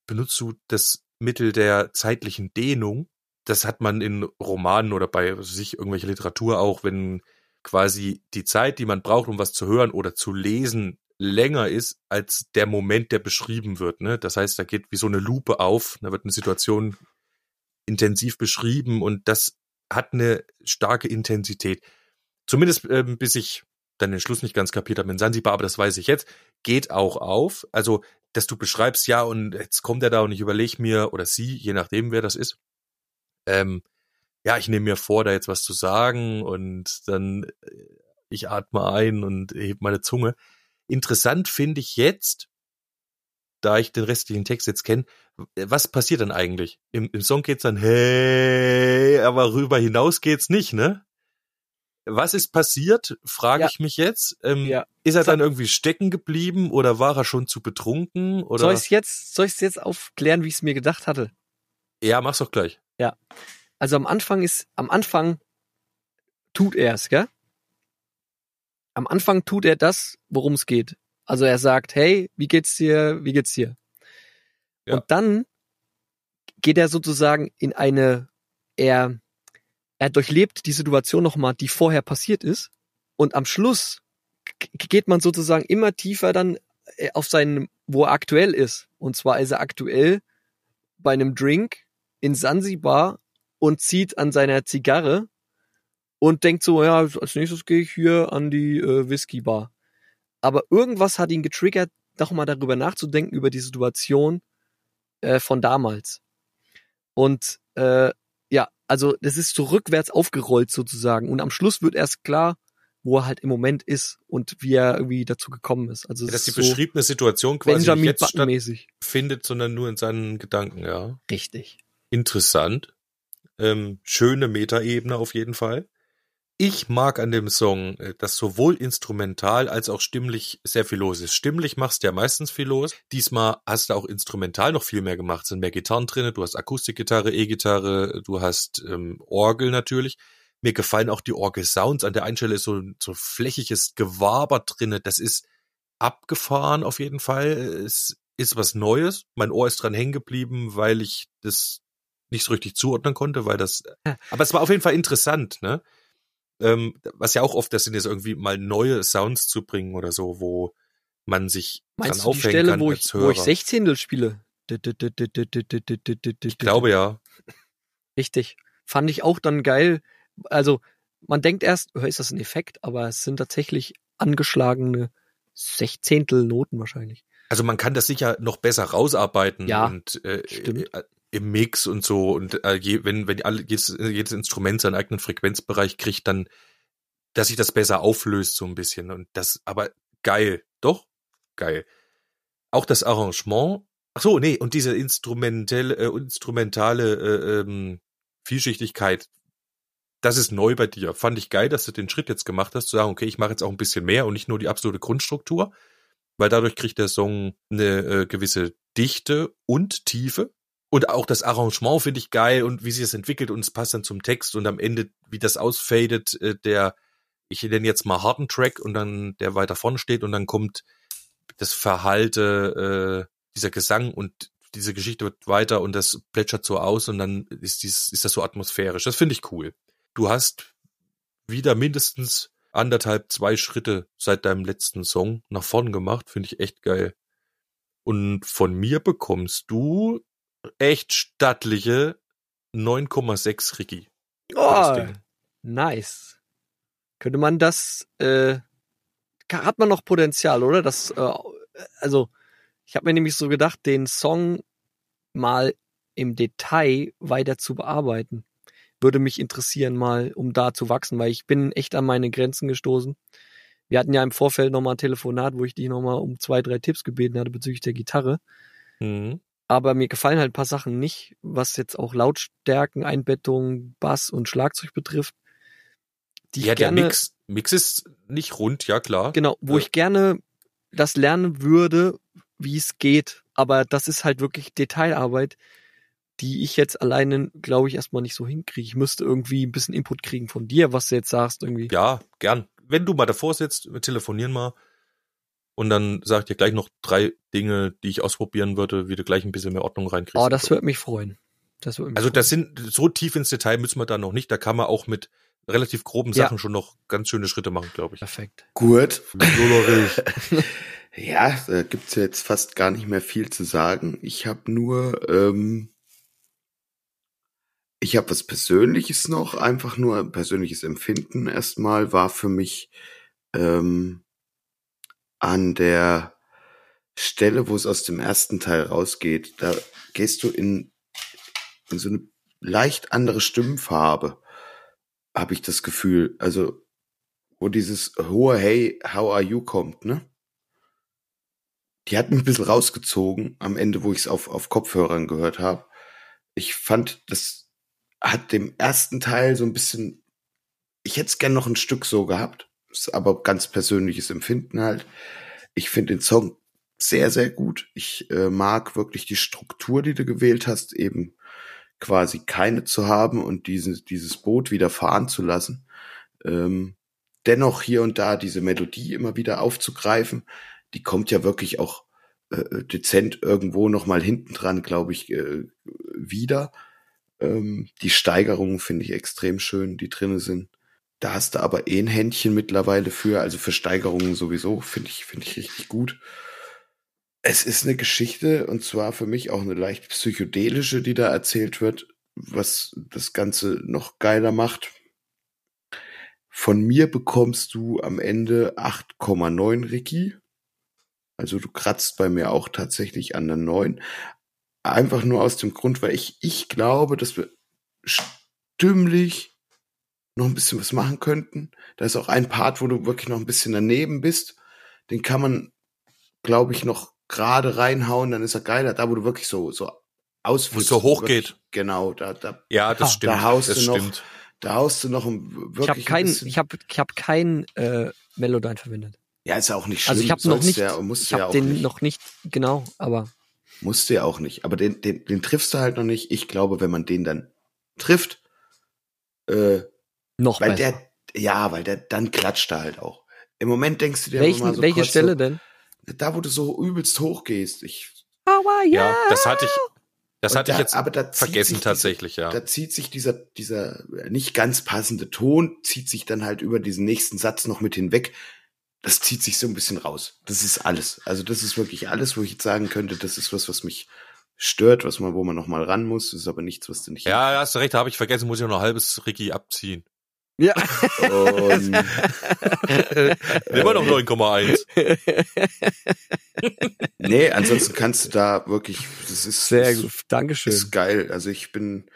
benutzt du das Mittel der zeitlichen Dehnung. Das hat man in Romanen oder bei sich irgendwelcher Literatur auch, wenn quasi die Zeit, die man braucht, um was zu hören oder zu lesen, länger ist als der Moment, der beschrieben wird. Ne? Das heißt, da geht wie so eine Lupe auf, da wird eine Situation intensiv beschrieben und das hat eine starke Intensität. Zumindest ähm, bis ich dann den Schluss nicht ganz kapiert habe in Sansibar, aber das weiß ich jetzt, geht auch auf. Also, dass du beschreibst, ja, und jetzt kommt er da und ich überlege mir, oder sie, je nachdem, wer das ist, ähm, ja, ich nehme mir vor, da jetzt was zu sagen und dann äh, ich atme ein und heb meine Zunge. Interessant finde ich jetzt, da ich den restlichen Text jetzt kenne, was passiert dann eigentlich? Im, Im Song geht's dann hey, aber rüber hinaus geht's nicht, ne? Was ist passiert, frage Ja. ich mich jetzt. Ähm, Ja. Ist er dann irgendwie stecken geblieben oder war er schon zu betrunken? Oder? Soll ich jetzt, soll ich's jetzt aufklären, wie ich es mir gedacht hatte? ja, mach's doch gleich. Also am Anfang ist, am Anfang tut er es, gell? Am Anfang tut er das, worum es geht. Also er sagt, hey, wie geht's dir, wie geht's dir? Ja. Und dann geht er sozusagen in eine, er, er durchlebt die Situation nochmal, die vorher passiert ist. Und am Schluss geht man sozusagen immer tiefer dann äh, auf seinen, wo er aktuell ist. Und zwar ist er aktuell bei einem Drink in Sansibar und zieht an seiner Zigarre und denkt so, ja, als nächstes gehe ich hier an die äh, Whisky-Bar. Aber irgendwas hat ihn getriggert, nochmal darüber nachzudenken, über die Situation äh, von damals. Und äh, also das ist so rückwärts aufgerollt sozusagen. Und am Schluss wird erst klar, wo er halt im Moment ist und wie er irgendwie dazu gekommen ist. Also es Dass die ist so beschriebene Situation quasi nicht Benjamin jetzt Button-mäßig. stattfindet, sondern nur in seinen Gedanken, ja. Richtig. Interessant. Ähm, schöne Metaebene auf jeden Fall. Ich mag an dem Song, äh, dass sowohl instrumental als auch stimmlich sehr viel los ist. Stimmlich machst du ja meistens viel los. Diesmal hast du auch instrumental noch viel mehr gemacht. Es sind mehr Gitarren drinne. Du hast Akustikgitarre, E-Gitarre, du hast ähm, Orgel natürlich. Mir gefallen auch die Orgel-Sounds. An der einen Stelle ist so, so flächiges Gewaber drinne. Das ist abgefahren auf jeden Fall. Es ist was Neues. Mein Ohr ist dran hängen geblieben, weil ich das nicht so richtig zuordnen konnte, weil das. Aber es war auf jeden Fall interessant, ne? Ähm, was ja auch oft das sind, ist irgendwie mal neue Sounds zu bringen oder so, wo man sich Meinst dran du die aufhängen Stelle, kann wo ich, Hörer. wo ich Sechzehntel spiele? ich glaube ja. Richtig. Fand ich auch dann geil. Also, man denkt erst, ist das ein Effekt, aber es sind tatsächlich angeschlagene Sechzehntel Noten wahrscheinlich. Also man kann das sicher noch besser rausarbeiten Ja, und äh, stimmt. Im Mix und so und äh, je, wenn wenn alle jedes, jedes Instrument seinen eigenen Frequenzbereich kriegt, dann dass sich das besser auflöst so ein bisschen und das aber geil, doch geil. Auch das Arrangement. Ach so, nee, und diese instrumentelle äh, instrumentale äh, ähm, Vielschichtigkeit, das ist neu bei dir. Fand ich geil, dass du den Schritt jetzt gemacht hast, zu sagen, okay, ich mache jetzt auch ein bisschen mehr und nicht nur die absolute Grundstruktur, weil dadurch kriegt der Song eine äh, gewisse Dichte und Tiefe. Und auch das Arrangement finde ich geil und wie sich das entwickelt und es passt dann zum Text und am Ende, wie das ausfadet, äh, der, ich nenne jetzt mal harten Track und dann der weiter vorne steht und dann kommt das Verhalte, äh, dieser Gesang und diese Geschichte wird weiter und das plätschert so aus und dann ist dies, ist das so atmosphärisch. Das finde ich cool. Du hast wieder mindestens anderthalb, zwei Schritte seit deinem letzten Song nach vorn gemacht. Finde ich echt geil. Und von mir bekommst du echt stattliche 9,6 Ricky. Oh, nice. Könnte man das, äh, hat man noch Potenzial, oder? Das, äh, also, ich habe mir nämlich so gedacht, den Song mal im Detail weiter zu bearbeiten. Würde mich interessieren, mal, um da zu wachsen, weil ich bin echt an meine Grenzen gestoßen. Wir hatten ja im Vorfeld nochmal ein Telefonat, wo ich dich nochmal um zwei, drei Tipps gebeten hatte bezüglich der Gitarre. Mhm. Aber mir gefallen halt ein paar Sachen nicht, was jetzt auch Lautstärken, Einbettung, Bass und Schlagzeug betrifft. Die Ja, ich der gerne, Mix, Mix ist nicht rund, ja klar. genau, wo Äh, ich gerne das lernen würde, wie es geht. Aber das ist halt wirklich Detailarbeit, die ich jetzt alleine, glaube ich, erstmal nicht so hinkriege. Ich müsste irgendwie ein bisschen Input kriegen von dir, was du jetzt sagst, irgendwie. Ja, gern. Wenn du mal davor sitzt, wir telefonieren mal und dann sag ich dir gleich noch drei Dinge, die ich ausprobieren würde, wie du gleich ein bisschen mehr Ordnung reinkriegst. Oh, das würde mich freuen. Das würde mich also freuen. das sind so tief ins Detail müssen wir da noch nicht. Da kann man auch mit relativ groben Ja. Sachen schon noch ganz schöne Schritte machen, glaube ich. perfekt. Gut. Ja, da gibt's ja jetzt fast gar nicht mehr viel zu sagen. Ich habe nur, ähm, ich habe was Persönliches noch, einfach nur ein persönliches Empfinden. Erstmal war für mich ähm, an der Stelle, wo es aus dem ersten Teil rausgeht, da gehst du in, in so eine leicht andere Stimmfarbe, habe ich das Gefühl. Also, wo dieses hohe Hey, how are you kommt, ne? Die hat mich ein bisschen rausgezogen am Ende, wo ich es auf, auf Kopfhörern gehört habe. Ich fand, das hat dem ersten Teil so ein bisschen, ich hätte es gern noch ein Stück so gehabt, ist aber ganz persönliches Empfinden halt. Ich finde den Song sehr, sehr gut. Ich äh, mag wirklich die Struktur, die du gewählt hast, eben quasi keine zu haben und dieses, dieses Boot wieder fahren zu lassen. Ähm, dennoch hier und da diese Melodie immer wieder aufzugreifen, die kommt ja wirklich auch äh, dezent irgendwo noch mal hinten dran, glaube ich, äh, wieder. Ähm, die Steigerungen finde ich extrem schön, die drinne sind. Da hast du aber eh ein Händchen mittlerweile für, also für Steigerungen sowieso, finde ich, finde ich richtig gut. Es ist eine Geschichte und zwar für mich auch eine leicht psychedelische, die da erzählt wird, was das Ganze noch geiler macht. Von mir bekommst du am Ende 8,9 Ricky. Also du kratzt bei mir auch tatsächlich an der 9. Einfach nur aus dem Grund, weil ich, ich glaube, dass wir stimmlich noch ein bisschen was machen könnten. Da ist auch ein Part, wo du wirklich noch ein bisschen daneben bist. Den kann man, glaube ich, noch gerade reinhauen, dann ist er geiler. Da, wo du wirklich so, so aus, Wo es so hoch geht. Genau, da, da, Ja, das Ah, stimmt. da haust das du noch stimmt. da haust du noch ein, wirklich Ich habe ein kein, ich habe, ich habe kein äh, Melodyne verwendet. ja, ist ja auch nicht schlimm. Also ich habe noch nicht, Ja, ich ja habe auch den nicht. noch nicht genau, aber Musst du ja auch nicht. Aber den, den, den triffst du halt noch nicht. Ich glaube, wenn man den dann trifft, äh, noch weil besser. der, ja, weil der, dann klatscht er halt auch. Im Moment denkst du dir Welchen, immer mal so welche kurz Stelle so, denn? Da, wo du so übelst hoch gehst. Ich, Ja, das hatte ich, das Und hatte ich da- jetzt aber da zieht vergessen tatsächlich, ja. Da zieht sich dieser, dieser nicht ganz passende Ton, zieht sich dann halt über diesen nächsten Satz noch mit hinweg. Das zieht sich so ein bisschen raus. Das ist alles. Also das ist wirklich alles, wo ich jetzt sagen könnte, das ist was, was mich stört, was man, wo man noch mal ran muss. Das ist aber nichts, was du nicht. Ja, hast du recht, da habe ich vergessen, muss ich noch ein halbes Ricky abziehen. Ja. Und Immer noch 9,1. nee, ansonsten kannst du da wirklich, das ist Sehr ist, gut. Dankeschön. ist geil. Also ich bin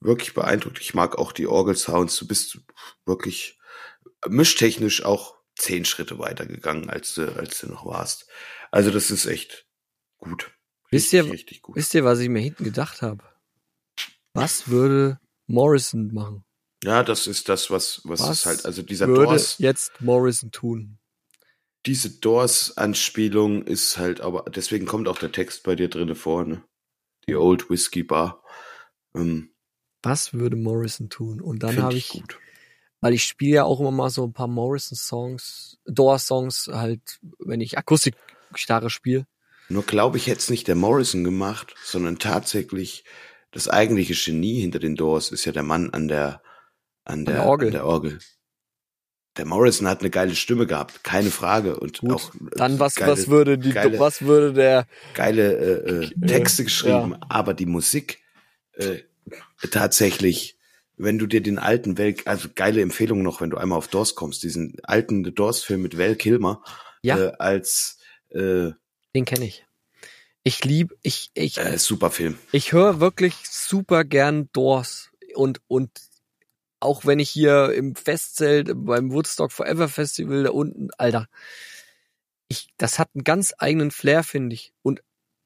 wirklich beeindruckt. Ich mag auch die Orgel-Sounds. Du bist wirklich mischtechnisch auch zehn Schritte weitergegangen, als du, als du noch warst. Also das ist echt gut. Wisst ihr- richtig gut. Wisst ihr, was ich mir hinten gedacht habe? Was würde Morrison machen? Ja, das ist das, was, was, Was ist halt, also dieser würde Doors, jetzt Morrison tun? diese Doors-Anspielung ist halt, aber deswegen kommt auch der Text bei dir drinne vor, ne? Die Old Whiskey Bar. Ähm, Was würde Morrison tun? Und dann habe ich, gut. weil ich spiele ja auch immer mal so ein paar Morrison-Songs, Doors-Songs halt, wenn ich Akustikgitarre spiele. Nur glaube ich, hätte es nicht der Morrison gemacht, sondern tatsächlich das eigentliche Genie hinter den Doors ist ja der Mann an der, an der, der Orgel. An der, Orgel. der Morrison hat eine geile Stimme gehabt, keine Frage. Und Gut, auch äh, Dann was, geile, was würde die, geile- was würde der, geile äh, äh, Texte geschrieben, aber die Musik äh, tatsächlich, wenn du dir den alten Welk, also geile Empfehlung noch, wenn du einmal auf Doors kommst, diesen alten The Doors-Film mit Val Kilmer Ja. äh, als äh, den kenne ich. Ich lieb, ich, ich, äh, super Film. ich höre wirklich super gern Doors und, und auch wenn ich hier im Festzelt beim Woodstock Forever Festival da unten, Alter, ich, das hat einen ganz eigenen Flair, finde ich. Und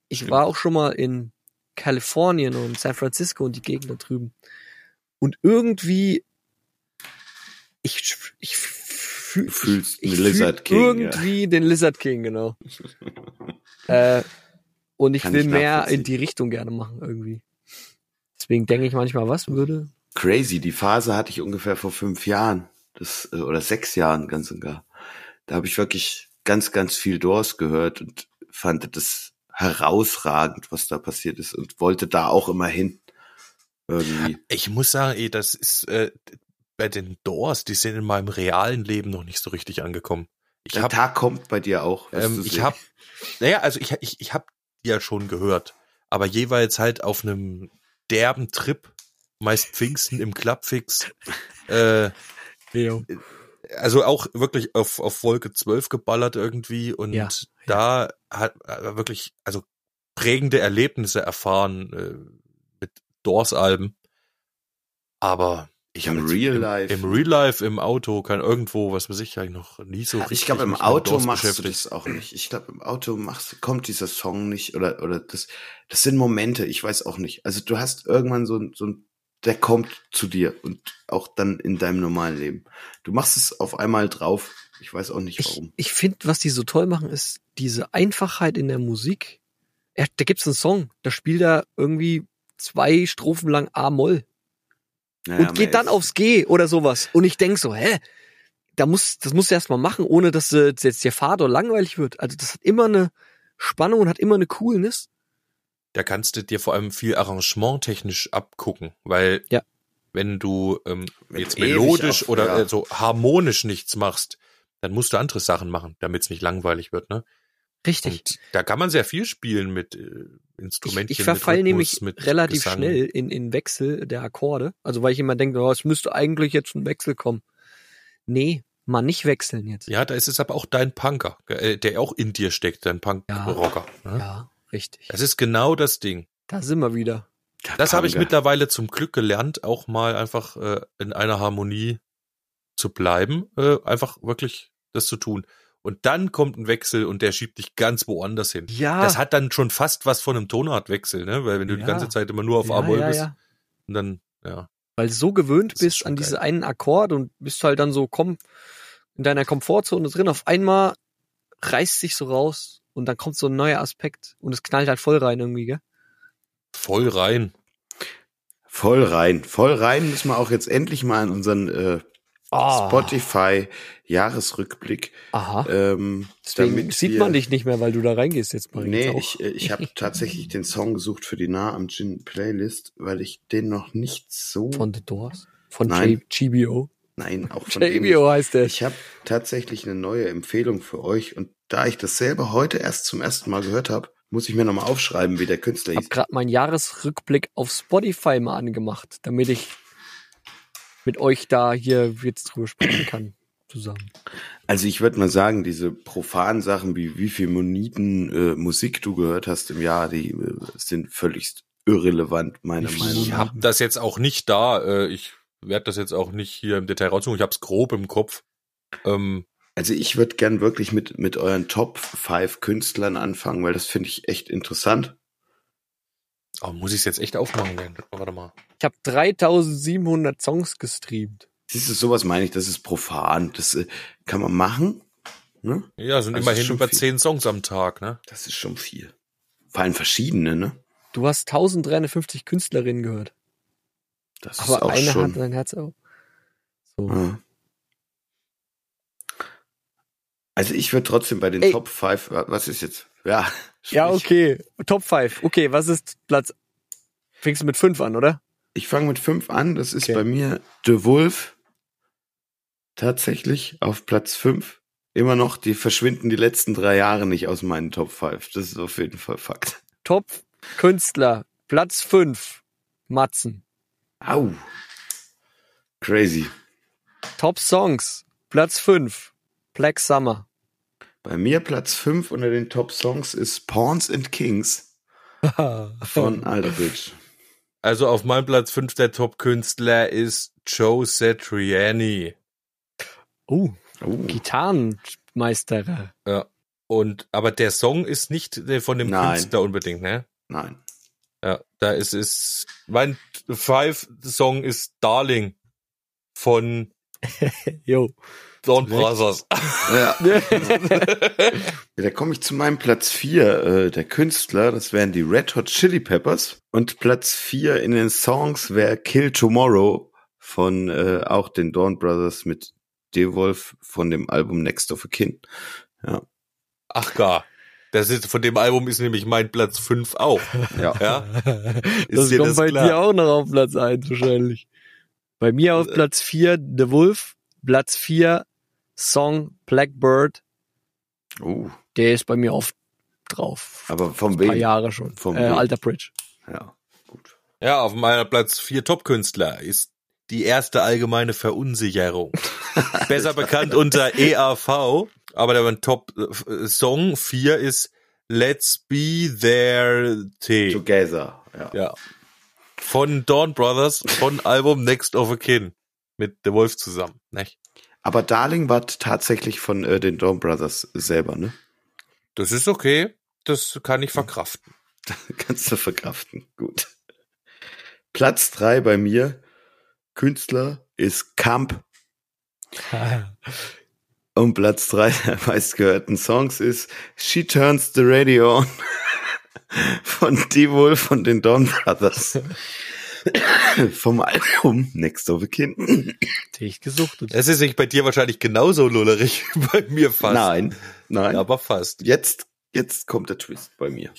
ich Stimmt. war auch schon mal in Kalifornien und San Francisco und die Gegend da drüben. Und irgendwie, ich, ich fühl, Du fühlst ich, ich den Lizard fühl King, irgendwie den Lizard King, genau. äh, und ich Kann will ich mehr in die Richtung gerne machen irgendwie. Deswegen denke ich manchmal, was würde? Crazy, die Phase hatte ich ungefähr vor fünf Jahren, das äh, oder sechs Jahren ganz und gar. Da habe ich wirklich ganz, ganz viel Doors gehört und fand das herausragend, was da passiert ist und wollte da auch immer hin. Irgendwie. Ich muss sagen, ey, das ist äh, bei den Doors, die sind in meinem realen Leben noch nicht so richtig angekommen. Ich Der habe Tag kommt bei dir auch. ähm, ich habe naja, also ich ich ich habe die ja schon gehört, aber jeweils halt auf einem derben Trip, meist Pfingsten im Clubfix. Äh, Leo. also auch wirklich auf, auf Wolke 12 geballert irgendwie und Ja, da hat er wirklich also prägende Erlebnisse erfahren äh, mit Doors-Alben. Aber ich Im Real im, Life. im Real Life, im Auto, kann irgendwo, was weiß ich, eigentlich noch nie so richtig. ich glaube, im Auto machst du das auch nicht. Ich glaube, im Auto machst, kommt dieser Song nicht oder oder das. Das sind Momente. Ich weiß auch nicht. Also du hast irgendwann so ein so ein der kommt zu dir und auch dann in deinem normalen Leben. Du machst es auf einmal drauf. Ich weiß auch nicht Ich, warum. ich finde, was die so toll machen, ist diese Einfachheit in der Musik. Er, da gibt's einen Song, da spielt er irgendwie zwei Strophen lang A-Moll Naja, und geht dann aufs G oder sowas. Und ich denk so, hä? Da muss, das musst du erst mal machen, ohne dass äh, jetzt der Fahrt oder langweilig wird. Also das hat immer eine Spannung und hat immer eine Coolness. Da kannst du dir vor allem viel arrangementtechnisch abgucken, weil Ja. wenn du ähm, jetzt melodisch auf- oder ja. so harmonisch nichts machst, dann musst du andere Sachen machen, damit es nicht langweilig wird, ne? Richtig. Und da kann man sehr viel spielen mit äh, Ich, Instrumentchen. ich verfall mit nämlich relativ Gesang. schnell in, in Wechsel der Akkorde. Also weil ich immer denke, oh, es müsste eigentlich jetzt ein Wechsel kommen. Nee, mal nicht wechseln jetzt. Ja, da ist es aber auch dein Punker, äh, der auch in dir steckt, dein Punk-Rocker. ne? Ja, richtig. Das ist genau das Ding. Da sind wir wieder. Der Das habe ich mittlerweile zum Glück gelernt, auch mal einfach äh, in einer Harmonie zu bleiben, äh, einfach wirklich das zu tun. Und dann kommt ein Wechsel und der schiebt dich ganz woanders hin. Ja. Das hat dann schon fast was von einem Tonartwechsel, ne? Weil wenn du Ja. die ganze Zeit immer nur auf ja, A-Moll ja, bist ja. und dann, ja. Weil du so gewöhnt Das ist bist an geil. diese einen Akkord und bist halt dann so, komm, in deiner Komfortzone drin, auf einmal reißt sich so raus und dann kommt so ein neuer Aspekt und es knallt halt voll rein irgendwie, gell? Voll rein. Voll rein. Voll rein müssen wir auch jetzt endlich mal in unseren äh, Ah. Spotify Jahresrückblick. Aha. Ähm, Deswegen damit sieht man dich nicht mehr, weil du da reingehst jetzt, Marie. Nee, ich, äh, ich habe tatsächlich den Song gesucht für die Nah am Gin Playlist, weil ich den noch nicht so. Von The Doors. Von Nein. GBO. nein, auch von dem JBO heißt der. Ich habe tatsächlich eine neue Empfehlung für euch und da ich das selber heute erst zum ersten Mal gehört habe, muss ich mir nochmal aufschreiben, wie der Künstler hab hieß. gerade meinen Jahresrückblick auf Spotify mal angemacht, damit ich mit euch da hier jetzt drüber sprechen kann zusammen. Also ich würde mal sagen, diese profanen Sachen, wie wie viel Moniten äh, Musik du gehört hast im Jahr, die äh, sind völlig irrelevant, meiner Meinung Ich nach. habe das jetzt auch nicht da. Äh, ich werde das jetzt auch nicht hier im Detail raussuchen. Ich habe es grob im Kopf. Ähm, Also ich würde gern wirklich mit, mit euren Top 5 Künstlern anfangen, weil das finde ich echt interessant. oh, muss ich es jetzt echt aufmachen? Denn? Warte mal. Ich habe 3700 Songs gestreamt. Siehst du, sowas meine ich, das ist profan. Das äh, kann man machen. Ne? Ja, sind Also immerhin schon über viel. zehn Songs am Tag, ne? Das ist schon viel. Vor allem verschiedene, ne? Du hast 1350 Künstlerinnen gehört. Das ist Aber auch eine schon. hat sein Herz auch. So. Ja. Also ich würde trotzdem bei den Ey. Top 5, was ist jetzt? Ja, Ja, sprich. okay. Top 5. Okay, was ist Platz? Fängst du mit 5 an, oder? Ich fange mit 5 an. Das ist Okay. bei mir The Wolf. Tatsächlich auf Platz 5. Immer noch, die verschwinden die letzten drei Jahre nicht aus meinen Top 5. Das ist auf jeden Fall Fakt. Top Künstler. Platz 5. Matzen. Au. Crazy. Top Songs. Platz 5. Black Summer. Bei mir Platz 5 unter den Top Songs ist Pawns and Kings von Alderbridge. Also auf meinem Platz 5 der Top-Künstler ist Joe Satriani. oh, Oh. Gitarrenmeister. Ja. Und, aber der Song ist nicht der von dem Nein. Künstler unbedingt, ne? Nein. Ja, da ist es, mein Five-Song ist Darling von Jo. Recht. Brothers. Ja. Ja, da komme ich zu meinem Platz 4 äh, der Künstler. Das wären die Red Hot Chili Peppers. Und Platz 4 in den Songs wäre Kill Tomorrow von äh, auch den Dawn Brothers mit Wolf von dem Album Next of a Kin. Ja. Ach gar. Das ist, von dem Album ist nämlich mein Platz 5 auch. Ja. Ja. Das dir kommt das bei klar? dir auch noch auf Platz 1 wahrscheinlich. Bei mir auf Äh. Platz 4 The Wolf, Platz 4 Song Blackbird, Uh, der ist bei mir oft drauf. aber von Ein paar wem? Jahre schon. Vom äh, wem? Alter Bridge. Ja, gut. Ja, auf meiner Platz 4 Top-Künstler ist die erste allgemeine Verunsicherung. Besser bekannt unter EAV, aber der Top-Song 4 ist Let's Be There T. Together. Ja. Ja. Von Dawn Brothers, von Album Next of a Kin. Mit The Wolf zusammen, nicht? Aber Darling war tatsächlich von äh, den Dawn Brothers selber, ne? Das ist okay. Das kann ich verkraften. Kannst du verkraften. Gut. Platz drei bei mir, Künstler, ist Camp. Und Platz drei der meistgehörten Songs ist She Turns the Radio On von D-Wohl von den Dawn Brothers. Vom Album Next of a Kin. Dich gesuchtet. Es ist nicht bei dir wahrscheinlich genauso lullerig wie bei mir fast. Nein, nein. Aber fast. Jetzt, jetzt kommt der Twist bei mir.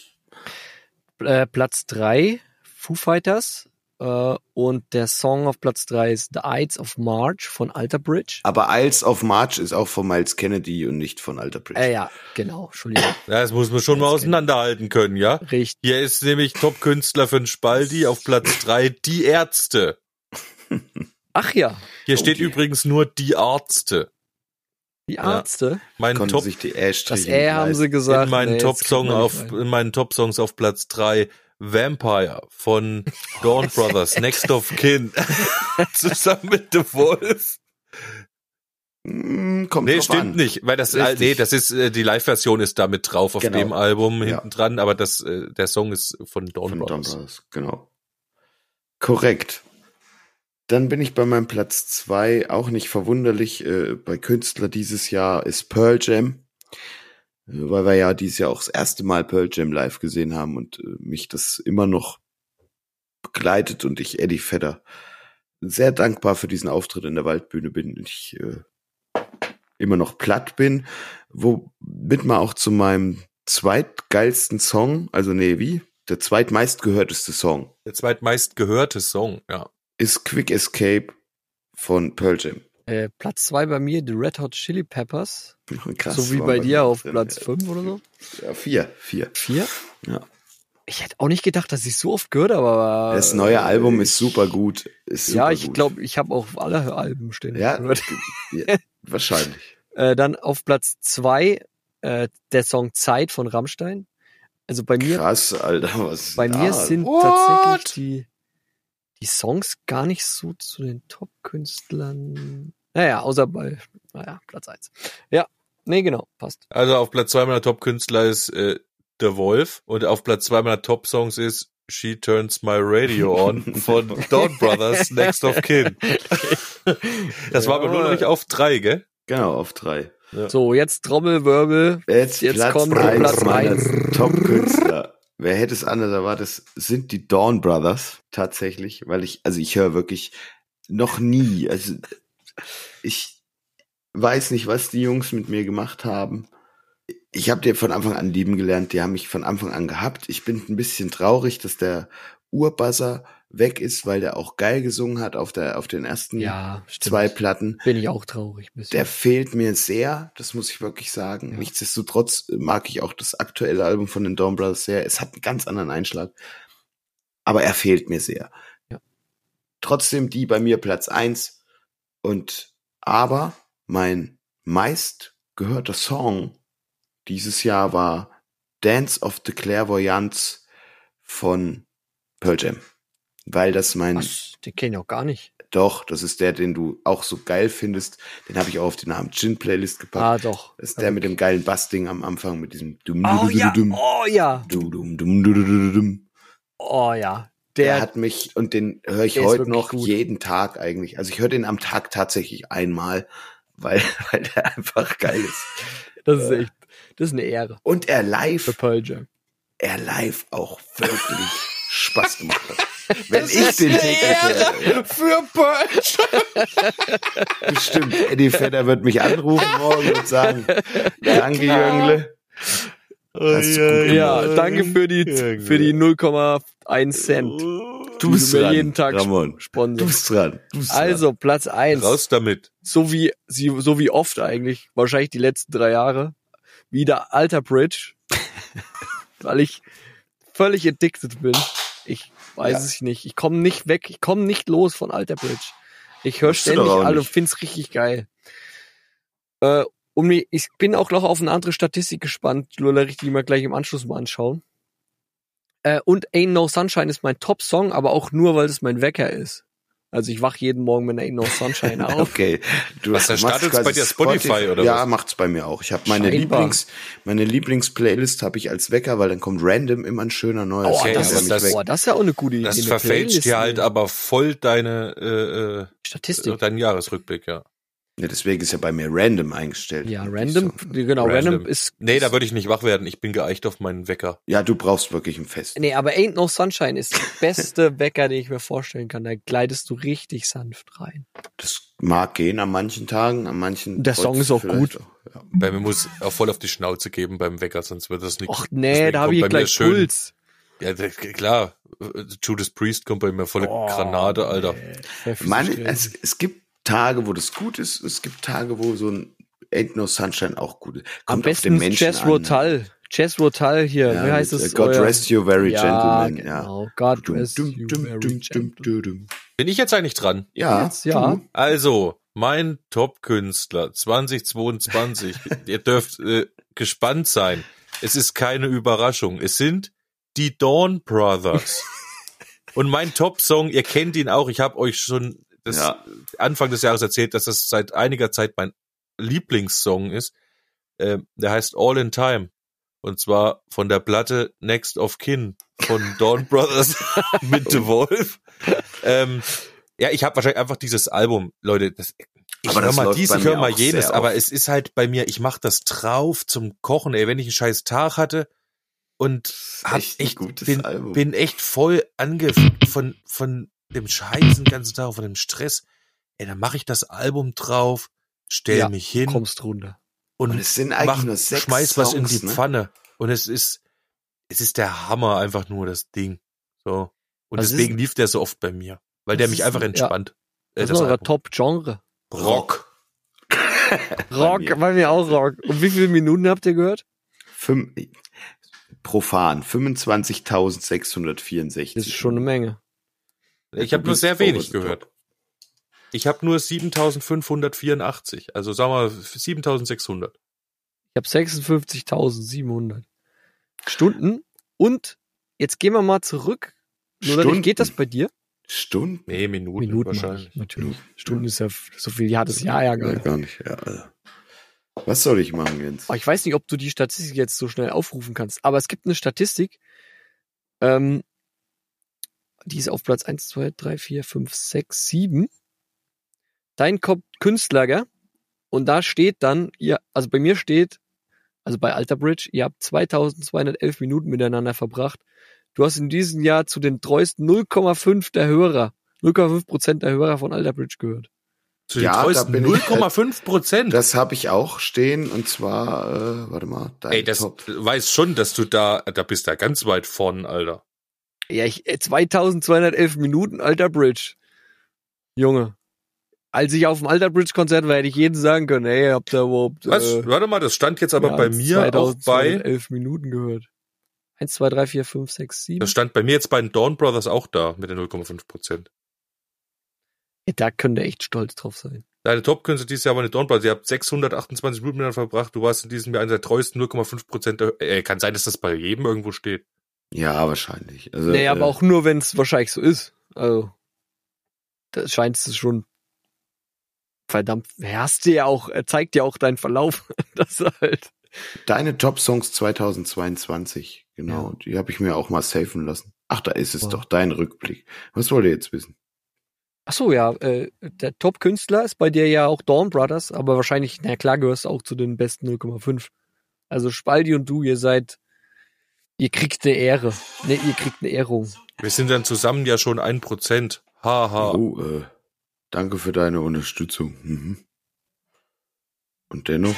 Äh, Platz 3 Foo Fighters äh, und der Song auf Platz 3 ist The Ides of March von Alter Bridge. Aber Isles of March ist auch von Miles Kennedy und nicht von Alter Bridge. Äh, ja, genau, Entschuldigung. Ja, das muss man schon mal Ganz auseinanderhalten können, ja? Richtig. Hier ist nämlich Top-Künstler für den Spaldi auf Platz 3 die Ärzte. Ach ja, Hier steht übrigens nur die Ärzte. die Ärzte. Mein Konnten Top sich die Das Ä haben sie gesagt. in meinen nee, jetzt Top-Song kriegt man auf, Top-Songs auf Platz 3 Vampire von Dawn Brothers, Next of Kin. Zusammen mit The Wolf. Mm, kommt Nee, stimmt an. nicht, weil das, äh, Richtig. nee, das ist, äh, die Live-Version ist da mit drauf auf Genau. dem Album Ja. hinten dran, aber das, äh, der Song ist von Dawn Von Dawn Brothers. Brothers, genau. Korrekt. Dann bin ich bei meinem Platz zwei auch nicht verwunderlich. Äh, bei Künstler dieses Jahr ist Pearl Jam. Weil wir ja dieses Jahr auch das erste Mal Pearl Jam live gesehen haben und äh, mich das immer noch begleitet und ich Eddie Vedder sehr dankbar für diesen Auftritt in der Waldbühne bin und ich äh, immer noch platt bin, womit man auch zu meinem zweitgeilsten Song, also nee, wie? Der zweitmeistgehörteste Song Der zweitmeist gehörte Song, ja. ist Quick Escape von Pearl Jam. Äh, Platz 2 bei mir, The Red Hot Chili Peppers. Krass. so wie bei dir auf drin. Platz 5 oder so. Ja, vier, vier. 4. Ja. Ich hätte auch nicht gedacht, dass ich so oft gehört habe, aber. Das neue Album ist super gut. Ist super Ja, ich glaube, ich habe auch alle Alben stehen. Ja, ja, wahrscheinlich. Äh, dann auf Platz zwei äh, der Song Zeit von Rammstein. Also bei mir, Krass, Alter, was bei da? mir sind What? tatsächlich die, die Songs gar nicht so zu den Top-Künstlern. Naja, außer bei, naja, Platz eins. Ja, nee, genau, passt. Also auf Platz zwei meiner Top-Künstler ist äh, The Wolf und auf Platz zwei meiner Top-Songs ist She Turns My Radio On von Dawn Brothers Next of Kin. Das war aber nur noch nicht auf drei, gell? Genau, auf drei. So, jetzt Trommelwirbel. Jetzt, Jetzt Platz kommt Platz meiner eins. Top-Künstler. Wer hätte es anders erwartet, das sind die Dawn Brothers tatsächlich, weil ich, also ich höre wirklich noch nie, also ich weiß nicht, was die Jungs mit mir gemacht haben. Ich habe die von Anfang an lieben gelernt, die haben mich von Anfang an gehabt. Ich bin ein bisschen traurig, dass der Urbuzzer weg ist, weil der auch geil gesungen hat auf der auf den ersten Ja, zwei Platten. Bin ich auch traurig. Der fehlt mir sehr, das muss ich wirklich sagen. Ja. Nichtsdestotrotz mag ich auch das aktuelle Album von den Dawn Brothers sehr. Es hat einen ganz anderen Einschlag. Aber er fehlt mir sehr. Ja. Trotzdem die bei mir Platz eins Und aber mein meist gehörter Song dieses Jahr war Dance of the Clairvoyance von Pearl Jam. Weil das mein Was? Den kenne ich auch gar nicht. doch, das ist der, den du auch so geil findest. Den habe ich auch auf die Namen Gin Playlist gepackt. Ah, doch. Das ist der mit dem geilen Bassding am Anfang, mit diesem dum Oh ja, oh ja, dum dum dum oh ja. Der Der, hat mich, und den höre ich heute noch gut. jeden Tag eigentlich. Also ich höre den am Tag tatsächlich einmal, weil, weil der einfach geil ist. das ist echt, das ist eine Ehre Und er live, er live auch wirklich Spaß gemacht hat. Wenn ich den täglich höre, Für Pearl bestimmt, Eddie Vedder wird mich anrufen morgen und sagen, danke Jüngle. Du Ja, danke für die, für die 0,1 Cent. Du bist du mir dran, jeden Tag Ramon. Du Sponsor. bist dran. Du bist Also, Platz eins. Raus damit. So wie, so wie oft eigentlich, wahrscheinlich die letzten drei Jahre, wieder Alter Bridge. weil ich völlig addicted bin. Ich weiß Ja. es nicht. Ich komme nicht weg. Ich komme nicht los von Alter Bridge. Ich höre ständig alle und find's richtig geil. Äh, und mir, ich bin auch noch auf eine andere Statistik gespannt, die wir richtig mal gleich im Anschluss mal anschauen. Äh, und Ain't No Sunshine ist mein Top-Song, aber auch nur, weil es mein Wecker ist. Also ich wach jeden Morgen mit Ain't No Sunshine auf. Okay. Du Was, startet's quasi bei dir Spotify oder Ja, was? macht's bei mir auch. Ich habe meine Scheinbar. Lieblings, meine Lieblings-Playlist habe ich als Wecker, weil dann kommt random immer ein schöner neuer Oh, Okay, Song, das, das- das ist ja auch eine gute Idee. Das verfälscht Playlist dir halt nehmen. aber voll deine, äh, äh, Statistik. deinen Jahresrückblick, ja. Ja, deswegen ist ja bei mir random eingestellt. Ja, random, Song. genau, random, ist. Nee, da würde ich nicht wach werden. Ich bin geeicht auf meinen Wecker. Ja, du brauchst wirklich ein Fest. Nee, aber Ain't No Sunshine ist der beste Wecker, den ich mir vorstellen kann. Da gleitest du richtig sanft rein. Das mag gehen an manchen Tagen, an manchen. Der Song ist auch gut. Auch, ja. Bei mir muss auch voll auf die Schnauze geben beim Wecker, sonst wird das nicht. Och nee, da habe ich gleich Puls. Ja, klar. Judas Priest kommt bei mir volle Oh, Granate, Alter. Man, gewesen. es, es gibt Tage, wo das gut ist, es gibt Tage, wo so ein Ain't No Sunshine auch gut ist. Am Kommt auf den besten Menschen Jazz an. ne? Rotal. Jazz Rotal hier, Ja, wie heißt es? äh, God Euer- rest you very ja, gentlemen. Ja. genau. God Dum, rest dum, you dum, very dum, dum, gentlemen. dum. Bin ich jetzt eigentlich dran? Ja, Jetzt, ja. Also, mein Top-Künstler 2022. Ihr dürft äh, gespannt sein. Es ist keine Überraschung. Es sind die Dawn Brothers. Und mein Top-Song, ihr kennt ihn auch. Ich habe euch schon das Ja. Anfang des Jahres erzählt, dass das seit einiger Zeit mein Lieblingssong ist. Äh, der heißt All in Time. Und zwar von der Platte Next of Kin von Dawn Brothers mit The Wolf. Ähm, ja, ich habe wahrscheinlich einfach dieses Album, Leute, das, ich Aber höre mal dies, ich höre mal jenes, aber es ist halt bei mir, ich mache das drauf zum Kochen, ey, wenn ich einen scheiß Tag hatte und hab echt echt, gutes bin, Album. bin echt voll angefickt von, von dem Scheiß den ganzen Tag, von dem Stress. Ey, dann mache ich das Album drauf, stell Ja, mich hin Kommst runter. und, Und es sind eigentlich mach, nur sechs schmeiß was in Songs, die ne? Pfanne. Und es ist, es ist der Hammer, einfach nur das Ding. So. Und Was deswegen ist- lief der so oft bei mir. Weil der mich ist einfach denn- ja. entspannt. Äh, Das ist Album. Top-Genre. Rock. Rock, mir. bei mir auch Rock. Und wie viele Minuten habt ihr gehört? Fünf, profan 25.664. Das ist schon eine Menge. Ich habe nur sehr wenig gehört. Ich habe nur 7584, also sagen wir 7600. Ich habe 56.700 Stunden. Und jetzt gehen wir mal zurück. Stunden? dann geht das bei dir? Stunden? Nee, Minuten, Minuten wahrscheinlich. natürlich. Stunden ist ja so viel Jahr das Jahr ja gar Ja, nicht. gar nicht. Ja, also. Was soll ich machen jetzt? Aber ich weiß nicht, ob du die Statistik jetzt so schnell aufrufen kannst. Aber es gibt eine Statistik, ähm, die ist auf Platz 1, 2, 3, 4, 5, 6, 7. Dein Kopf Künstler, gell? Und da steht dann, ihr, also bei mir steht, also bei Alter Bridge, ihr habt 2211 Minuten miteinander verbracht. Du hast in diesem Jahr zu den treuesten 0,5 der Hörer, 0,5 Prozent der Hörer von Alter Bridge gehört. Zu den Ja, treuesten bin ich- 0,5 Prozent. Das habe ich auch stehen und zwar, äh, warte mal, dein Ey, das Top. weiß schon, dass du da, da bist da ganz weit vorn, Alter. Ja, ich, äh, 2211 Minuten Alter Bridge. Junge. Als ich auf dem Alter Bridge Konzert war, hätte ich jeden sagen können, ey, habt ihr überhaupt, Was? äh, Warte mal, das stand jetzt aber mehr bei mir auch bei, 2211 Minuten gehört. 1, 2, 3, 4, 5, 6, 7. das stand bei mir jetzt bei den Dawn Brothers auch da mit den 0,5 Prozent. Ja, da könnt ihr echt stolz drauf sein. Deine Top-Künstler dieses Jahr waren die Dawn Brothers. Ihr habt 628 Minuten verbracht. Du warst in diesem Jahr einer der treuesten 0,5 Prozent. Äh, kann sein, dass das bei jedem irgendwo steht. Ja, wahrscheinlich. Also, aber äh, auch nur, wenn es wahrscheinlich so ist. Also, da scheint es schon verdammt, hast du ja auch, er zeigt ja auch deinen Verlauf, dass er halt, Deine Top-Songs 2022, genau. Ja. Die habe ich mir auch mal safen lassen. Ach, da ist es Wow. doch, dein Rückblick. Was wollt ihr jetzt wissen? ach so, ja, äh, der Top-Künstler ist bei dir ja auch Dawn Brothers, aber wahrscheinlich, na klar, gehörst du auch zu den besten 0,5. Also Spaldi und du, ihr seid, ihr kriegt eine Ehre. Ne, ihr kriegt eine Ehrung. Wir sind dann zusammen ja schon ein Prozent. Haha. Oh, äh, danke für deine Unterstützung. Mhm. Und dennoch,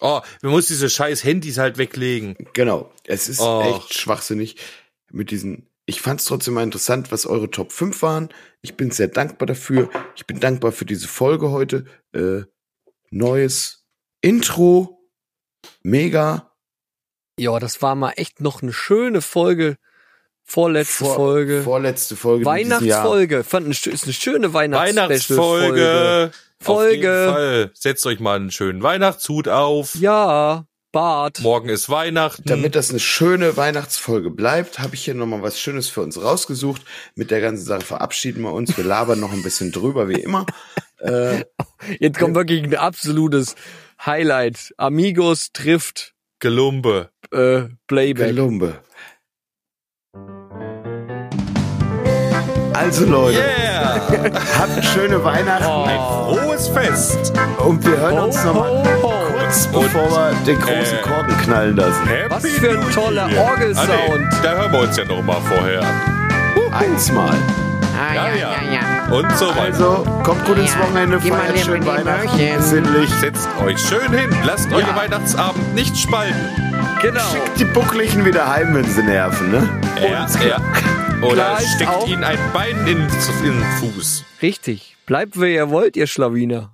Oh, man muss diese scheiß Handys halt weglegen. genau, es ist Och. echt schwachsinnig mit diesen. Ich fand es trotzdem mal interessant, was eure Top 5 waren. Ich bin sehr dankbar dafür. Ich bin dankbar für diese Folge heute. Äh, neues Intro. Mega. Ja, das war mal echt noch eine schöne Folge. Vorletzte Vor- Folge. Vorletzte Folge. Weihnachtsfolge. Fand eine, ist eine schöne Weihnachtsfolge. Weihnachtsfolge. Auf Folge. jeden Fall. Setzt euch mal einen schönen Weihnachtshut auf. Ja, Bart. Morgen ist Weihnachten. Damit das eine schöne Weihnachtsfolge bleibt, habe ich hier nochmal was Schönes für uns rausgesucht. Mit der ganzen Sache verabschieden wir uns. Wir labern noch ein bisschen drüber, wie immer. Äh, Jetzt kommt wirklich ein absolutes Highlight. Amigos trifft Gelumbe. äh, Playback. Gelumbe. Also Leute, Yeah! habt schöne Weihnachten Oh. Frohes Fest. und wir hören uns nochmal kurz bevor wir den großen äh, Korken knallen lassen. Happy Was für ein toller. Orgelsound. Ah, nee, da hören wir uns ja noch mal vorher. Eins mal. Ah, Ja, ja, ja. Und so weiter. Also, kommt gut ins Ja, Wochenende, feiert schön Weihnachten, sinnlich. Setzt euch schön hin. Lasst euren Weihnachtsabend nicht spalten. Genau. Schickt die Buckligen wieder heim, wenn sie nerven, ne? Ja, ja. Oder steckt ihnen ein Bein in, in den Fuß. Richtig. Bleibt, wer ihr wollt, ihr Schlawiner.